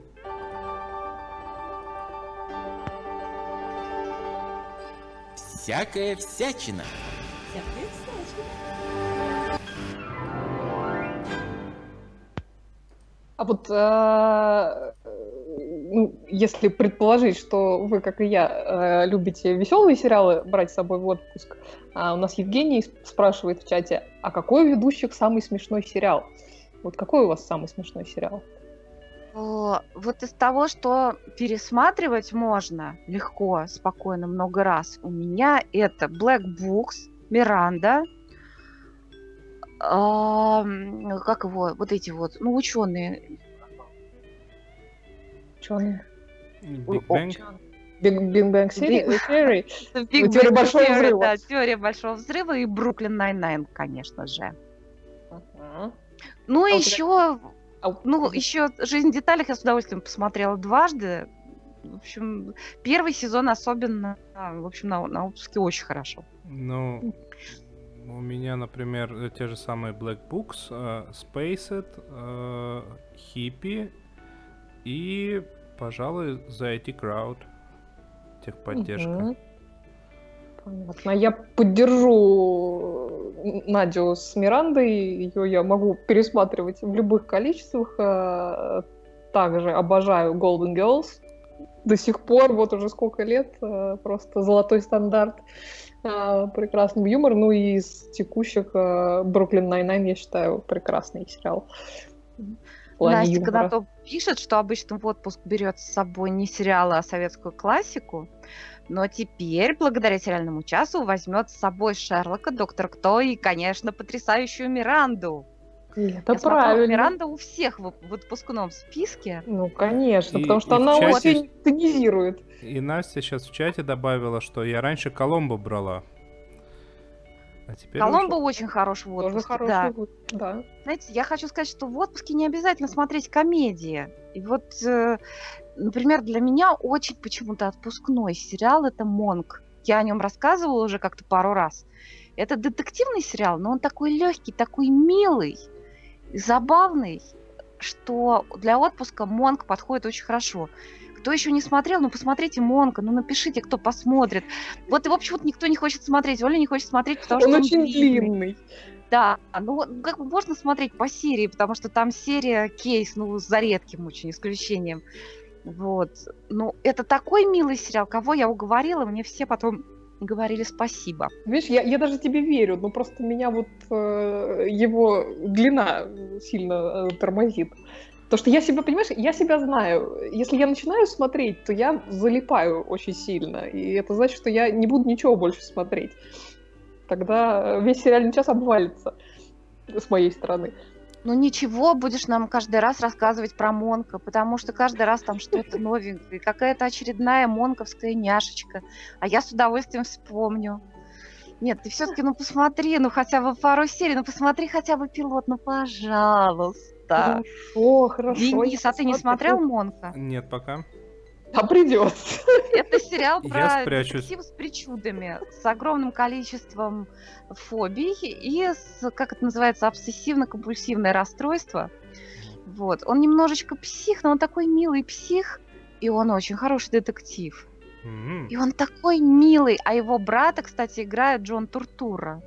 Speaker 1: Всякая всячина. Всякая всячина.
Speaker 3: А вот э, если предположить, что вы, как и я, э, любите веселые сериалы брать с собой в отпуск, а у нас Евгений спрашивает в чате, а какой ведущих самый смешной сериал? Вот какой у вас самый смешной сериал?
Speaker 2: Вот из того, что пересматривать можно легко, спокойно, много раз, у меня это Black Books, Миранда, как его, вот эти вот, ну, ученые,
Speaker 3: Ученые.
Speaker 4: Big Bang?
Speaker 3: Big, Bang Theory?
Speaker 2: Теория большого взрыва. Да, теория большого взрыва и Brooklyn Nine-Nine, конечно же. Ну, а еще... А ну, еще «Жизнь в деталях» я с удовольствием посмотрела дважды. В общем, первый сезон особенно, в общем, на, на отпуске очень хорошо.
Speaker 4: Ну, у меня, например, те же самые Black Books, uh, Spaced, uh, Hippie и, пожалуй, за IT Crowd. Техподдержка. Угу.
Speaker 3: Понятно. Я поддержу Надю с Мирандой. Ее я могу пересматривать в любых количествах. А, также обожаю Golden Girls. До сих пор, вот уже сколько лет, а, просто золотой стандарт. Прекрасный юмор. Ну и из текущих Brooklyn Nine-Nine, я считаю, прекрасный сериал.
Speaker 2: Настя Конотоп пишет, что обычно в отпуск берет с собой не сериалы, а советскую классику. Но теперь, благодаря сериальному часу, возьмет с собой Шерлока, Доктор Кто и, конечно, потрясающую Миранду.
Speaker 3: Это Я правильно. Смотрела,
Speaker 2: Миранда у всех в, в отпускном списке.
Speaker 3: Ну, конечно, и, потому что она чате... очень тонизирует.
Speaker 4: И Настя сейчас в чате добавила, что я раньше Коломбо брала.
Speaker 2: А теперь Коломбо уже... очень хорош в отпуске,
Speaker 3: хороший,
Speaker 2: да.
Speaker 3: да.
Speaker 2: Знаете, я хочу сказать, что в отпуске не обязательно смотреть комедии. И вот, э, например, для меня очень почему-то отпускной сериал это Монк. Я о нем рассказывала уже как-то пару раз. Это детективный сериал, но он такой легкий, такой милый, забавный, что для отпуска Монк подходит очень хорошо. Кто еще не смотрел, ну посмотрите Монка, ну напишите, кто посмотрит. Вот его почему-то никто не хочет смотреть. Оля не хочет смотреть, потому что
Speaker 3: он, он очень длинный. длинный.
Speaker 2: Да, ну как бы можно смотреть по серии, потому что там серия кейс, ну за редким очень исключением. Вот. Ну, это такой милый сериал, кого я уговорила, мне все потом говорили спасибо.
Speaker 3: Видишь, я, я даже тебе верю, но просто меня вот э, его длина сильно э, тормозит. То, что я себя, понимаешь, я себя знаю. Если я начинаю смотреть, то я залипаю очень сильно. И это значит, что я не буду ничего больше смотреть. Тогда весь сериальный час обвалится с моей стороны.
Speaker 2: Ну ничего, будешь нам каждый раз рассказывать про Монка, потому что каждый раз там что-то новенькое, какая-то очередная монковская няшечка. А я с удовольствием вспомню. Нет, ты все-таки, ну посмотри, ну хотя бы пару серий, ну посмотри хотя бы пилот, ну пожалуйста
Speaker 3: да. Хорошо, хорошо.
Speaker 2: Денис, а ты не смотрел Монка?
Speaker 4: Нет, пока.
Speaker 3: А придется.
Speaker 2: Это сериал <laughs> про детектив с причудами, с огромным количеством фобий и с, как это называется, обсессивно-компульсивное расстройство. Вот. Он немножечко псих, но он такой милый псих, и он очень хороший детектив. Mm-hmm. И он такой милый, а его брата, кстати, играет Джон Туртура.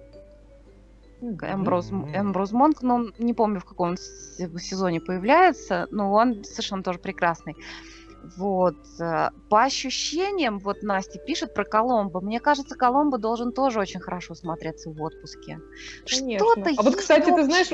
Speaker 2: Эмброз, Эмброз Монк, но не помню, в каком сезоне появляется, но он совершенно тоже прекрасный. Вот. Э, по ощущениям, вот Настя пишет про Коломбо. Мне кажется, Коломбо должен тоже очень хорошо смотреться в отпуске.
Speaker 3: Что-то А вот, кстати, ты знаешь,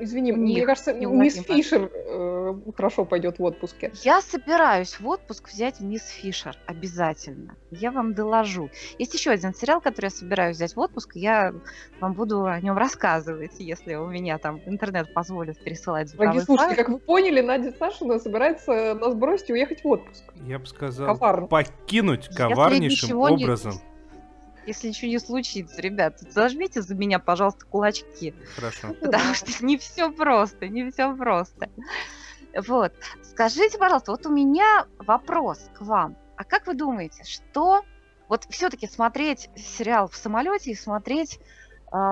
Speaker 3: извини, Нет, мне кажется, мисс Фишер э, хорошо пойдет в отпуске.
Speaker 2: Я собираюсь в отпуск взять мисс Фишер обязательно. Я вам доложу. Есть еще один сериал, который я собираюсь взять в отпуск. Я вам буду о нем рассказывать, если у меня там интернет позволит пересылать
Speaker 3: звуковые слушайте, как вы поняли, Надя Сашина собирается нас бросить и уехать в отпуск.
Speaker 4: Я бы сказал, Коварно. покинуть коварнейшим образом. Не
Speaker 2: если ничего не случится, ребят, зажмите за меня, пожалуйста, кулачки.
Speaker 4: Хорошо. <laughs>
Speaker 2: Потому что не все просто, не все просто. Вот. Скажите, пожалуйста, вот у меня вопрос к вам. А как вы думаете, что вот все-таки смотреть сериал в самолете и смотреть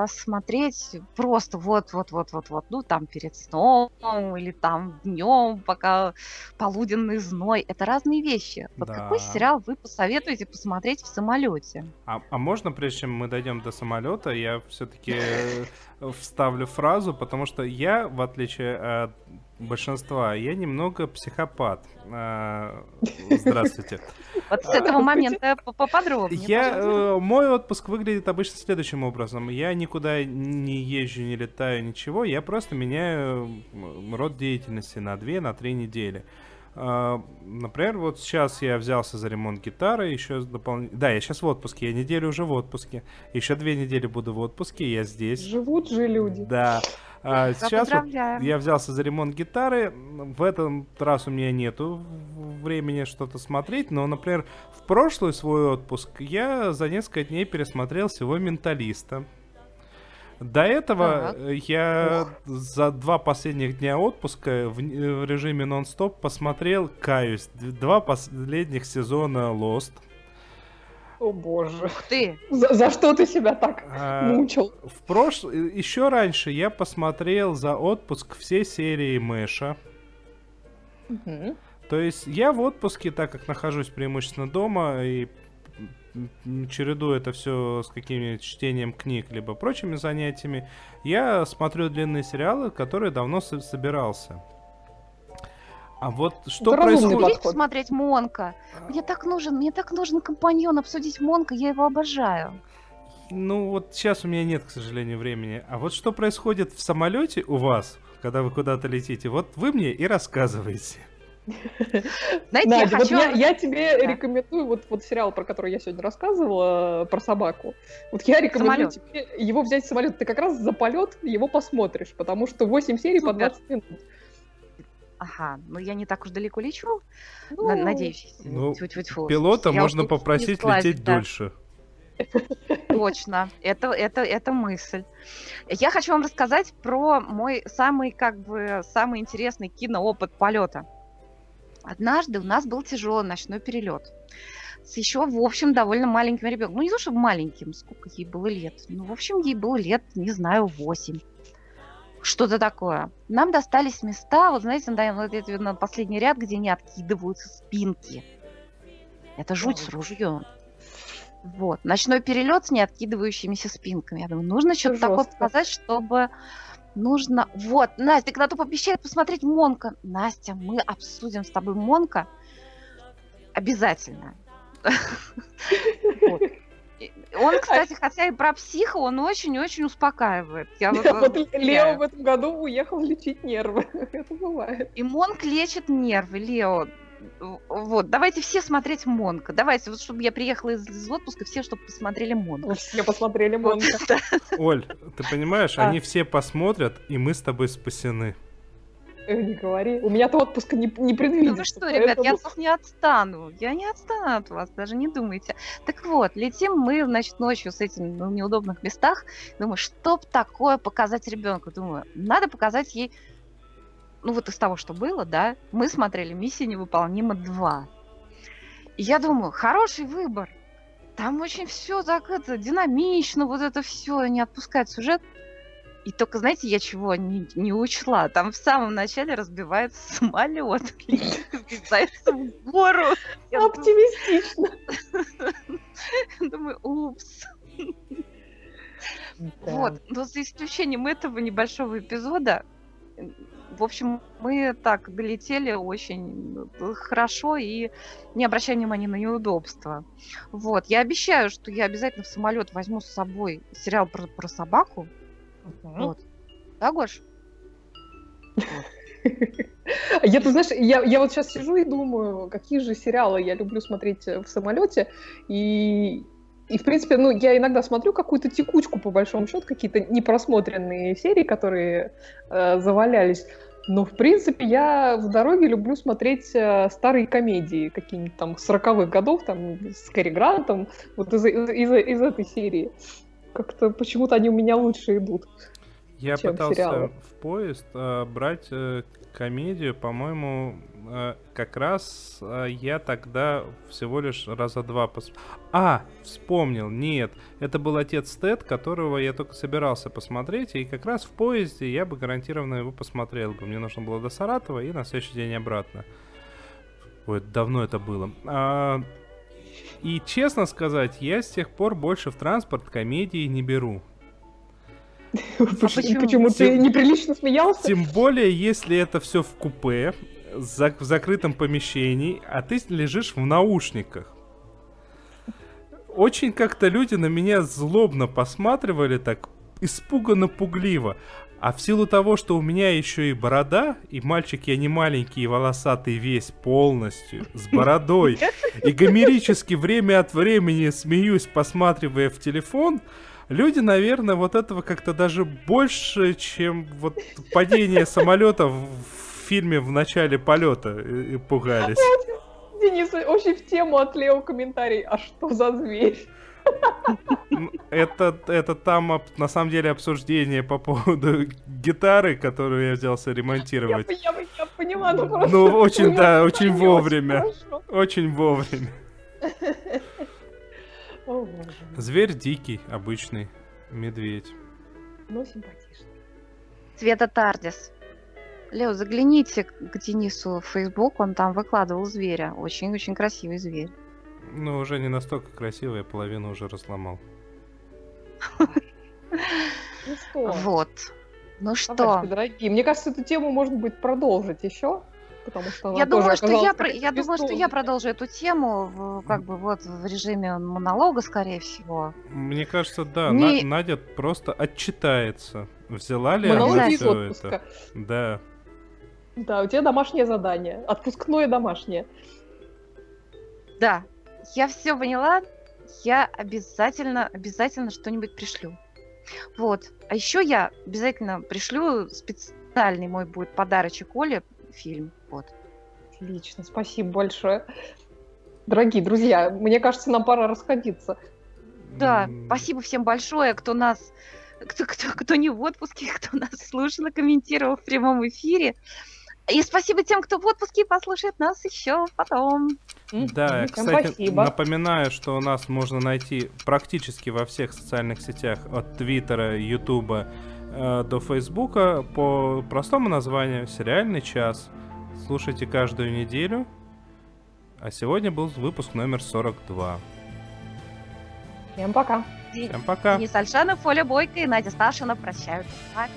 Speaker 2: смотреть просто вот-вот-вот-вот-вот, ну, там перед сном или там днем, пока полуденный зной. Это разные вещи. Вот да. какой сериал вы посоветуете посмотреть в самолете?
Speaker 4: А, а можно, прежде чем мы дойдем до самолета, я все-таки вставлю фразу, потому что я, в отличие от большинства, я немного психопат. А, здравствуйте.
Speaker 2: Вот с этого момента поподробнее.
Speaker 4: Я, э, мой отпуск выглядит обычно следующим образом. Я никуда не езжу, не летаю, ничего. Я просто меняю род деятельности на 2 на три недели. Uh, например, вот сейчас я взялся за ремонт гитары, еще дополнительно... Да, я сейчас в отпуске, я неделю уже в отпуске. Еще две недели буду в отпуске, я здесь.
Speaker 3: Живут же люди.
Speaker 4: Да. А, сейчас вот я взялся за ремонт гитары. В этом раз у меня нету времени что-то смотреть, но, например, в прошлый свой отпуск я за несколько дней пересмотрел всего «Менталиста». До этого так. я Ох. за два последних дня отпуска в, в режиме нон-стоп посмотрел, каюсь, два последних сезона Lost.
Speaker 3: О боже.
Speaker 2: Ты.
Speaker 3: За, за что ты себя так а, мучил?
Speaker 4: В прош... Еще раньше я посмотрел за отпуск все серии Мэша. Угу. То есть я в отпуске, так как нахожусь преимущественно дома и череду это все с каким-нибудь чтением книг, либо прочими занятиями, я смотрю длинные сериалы, которые давно собирался. А вот что Это происходит?
Speaker 2: смотреть Монка. Мне так нужен, мне так нужен компаньон обсудить Монка, я его обожаю.
Speaker 4: Ну вот сейчас у меня нет, к сожалению, времени. А вот что происходит в самолете у вас, когда вы куда-то летите. Вот вы мне и рассказываете. <laughs>
Speaker 3: Знаете, Надя, я, хочу... вот я, я тебе да. рекомендую вот, вот сериал, про который я сегодня рассказывала, про собаку. Вот я рекомендую самолет. тебе его взять в самолет. Ты как раз за полет его посмотришь, потому что 8 серий Супер. по 20 минут.
Speaker 2: Ага, ну я не так уж далеко лечу, ну, надеюсь.
Speaker 4: Ну, тьфу -тьфу -тьфу. Пилота я можно попросить лететь да. дольше.
Speaker 2: Точно, это, это, это мысль. Я хочу вам рассказать про мой самый, как бы, самый интересный киноопыт полета. Однажды у нас был тяжелый ночной перелет с еще, в общем, довольно маленьким ребенком. Ну, не то, чтобы маленьким, сколько ей было лет. Ну, в общем, ей было лет, не знаю, восемь. Что-то такое. Нам достались места, вот знаете, на, на последний ряд, где не откидываются спинки. Это жуть с ружьем. Вот. Ночной перелет с неоткидывающимися спинками. Я думаю, нужно что-то такое показать, чтобы нужно... Вот, Настя, когда ты пообещает посмотреть Монка. Настя, мы обсудим с тобой Монка. Обязательно. Он, кстати, хотя и про психа, он очень-очень успокаивает.
Speaker 3: Я вот, вот Лео в этом году уехал лечить нервы. <laughs> Это бывает.
Speaker 2: И Монк лечит нервы, Лео вот, давайте все смотреть Монка. Давайте, вот чтобы я приехала из, из отпуска, все, чтобы посмотрели Монка.
Speaker 3: Все посмотрели Монка.
Speaker 4: Оль, ты понимаешь, а. они все посмотрят, и мы с тобой спасены.
Speaker 3: Не говори. У меня-то отпуска не, не предвидится. Ну
Speaker 2: вы что, ребят, я от вас не отстану. Я не отстану от вас, даже не думайте. Так вот, летим мы, значит, ночью с этим ну, в неудобных местах. Думаю, что такое показать ребенку? Думаю, надо показать ей ну вот из того, что было, да, мы смотрели «Миссия невыполнима 2». И я думаю, хороший выбор. Там очень все так это динамично, вот это все, не отпускает сюжет. И только, знаете, я чего не, не учла? Там в самом начале разбивается <laughs> самолет, разбивается в гору.
Speaker 3: Оптимистично. <laughs>
Speaker 2: Думаю, упс. Вот, но за исключением этого небольшого эпизода, в общем, мы так долетели очень э, хорошо и не обращая внимания на неудобства. Вот. Я обещаю, что я обязательно в самолет возьму с собой сериал про, про собаку. Uh-huh. Вот. Да, Гош? <laughs>
Speaker 3: Я, ты знаешь, я, я вот сейчас сижу и думаю, какие же сериалы я люблю смотреть в самолете, и, и, в принципе, ну, я иногда смотрю какую-то текучку, по большому счету, какие-то непросмотренные серии, которые э, завалялись. Но, в принципе, я в дороге люблю смотреть э, старые комедии, какие-нибудь там 40-х годов, там, с Кэрри Грантом, вот из, из, из, из этой серии. Как-то почему-то они у меня лучше идут.
Speaker 4: Я пытался сериалы. в поезд э, брать э, комедию, по-моему, э, как раз э, я тогда всего лишь раза два пос... А, вспомнил, нет, это был отец Тед, которого я только собирался посмотреть, и как раз в поезде я бы гарантированно его посмотрел бы. Мне нужно было до Саратова и на следующий день обратно. Ой, давно это было. А, и честно сказать, я с тех пор больше в транспорт комедии не беру.
Speaker 3: А почему? Почему ты неприлично смеялся?
Speaker 4: Тем более, если это все в купе, в закрытом помещении, а ты лежишь в наушниках. Очень как-то люди на меня злобно посматривали так, испуганно-пугливо. А в силу того, что у меня еще и борода, и мальчик я не маленький и волосатый весь полностью, с бородой, и гомерически время от времени смеюсь, посматривая в телефон, люди, наверное, вот этого как-то даже больше, чем вот падение самолета в фильме в начале полета и пугались. <laughs>
Speaker 3: Денис, очень в тему от Лео комментарий. А что за зверь?
Speaker 4: Это, это там на самом деле обсуждение по поводу гитары, которую я взялся ремонтировать.
Speaker 3: Я, я, я поняла, ну просто...
Speaker 4: Ну, очень, да, очень вовремя. Очень вовремя. <laughs> Зверь дикий, обычный. Медведь.
Speaker 3: Ну, симпатичный.
Speaker 2: Цвета Тардис. Лео, загляните к Денису в Facebook, он там выкладывал зверя. Очень-очень красивый зверь.
Speaker 4: Ну, уже не настолько красивый, я половину уже разломал.
Speaker 3: Ну что?
Speaker 2: Вот. Ну что?
Speaker 3: дорогие, мне кажется, эту тему можно будет продолжить еще потому что
Speaker 2: я думаю, что я, про... я думаю, что я продолжу эту тему как бы вот в режиме монолога, скорее всего.
Speaker 4: Мне кажется, да, Не... Надя просто отчитается Взяла ли
Speaker 3: Монологи
Speaker 4: она все
Speaker 3: отпуска.
Speaker 4: это? Да.
Speaker 3: Да, у тебя домашнее задание. Отпускное домашнее.
Speaker 2: Да, я все поняла. Я обязательно, обязательно что-нибудь пришлю. Вот. А еще я обязательно пришлю специальный мой будет подарочек Оле фильм. Вот.
Speaker 3: Отлично, спасибо большое. Дорогие друзья, мне кажется, нам пора расходиться.
Speaker 2: Да, спасибо всем большое, кто нас, кто, кто, кто не в отпуске, <laughs> кто нас слушал и комментировал в прямом эфире. И спасибо тем, кто в отпуске и послушает нас еще потом.
Speaker 4: Да,
Speaker 3: Всем
Speaker 4: кстати,
Speaker 3: спасибо.
Speaker 4: напоминаю, что у нас можно найти практически во всех социальных сетях от Твиттера, Ютуба э, до Фейсбука по простому названию «Сериальный час». Слушайте каждую неделю. А сегодня был выпуск номер 42.
Speaker 3: Всем пока.
Speaker 4: Всем пока!
Speaker 2: Денис Альшанов, Оля Бойко и Надя Сташина прощаются с вами.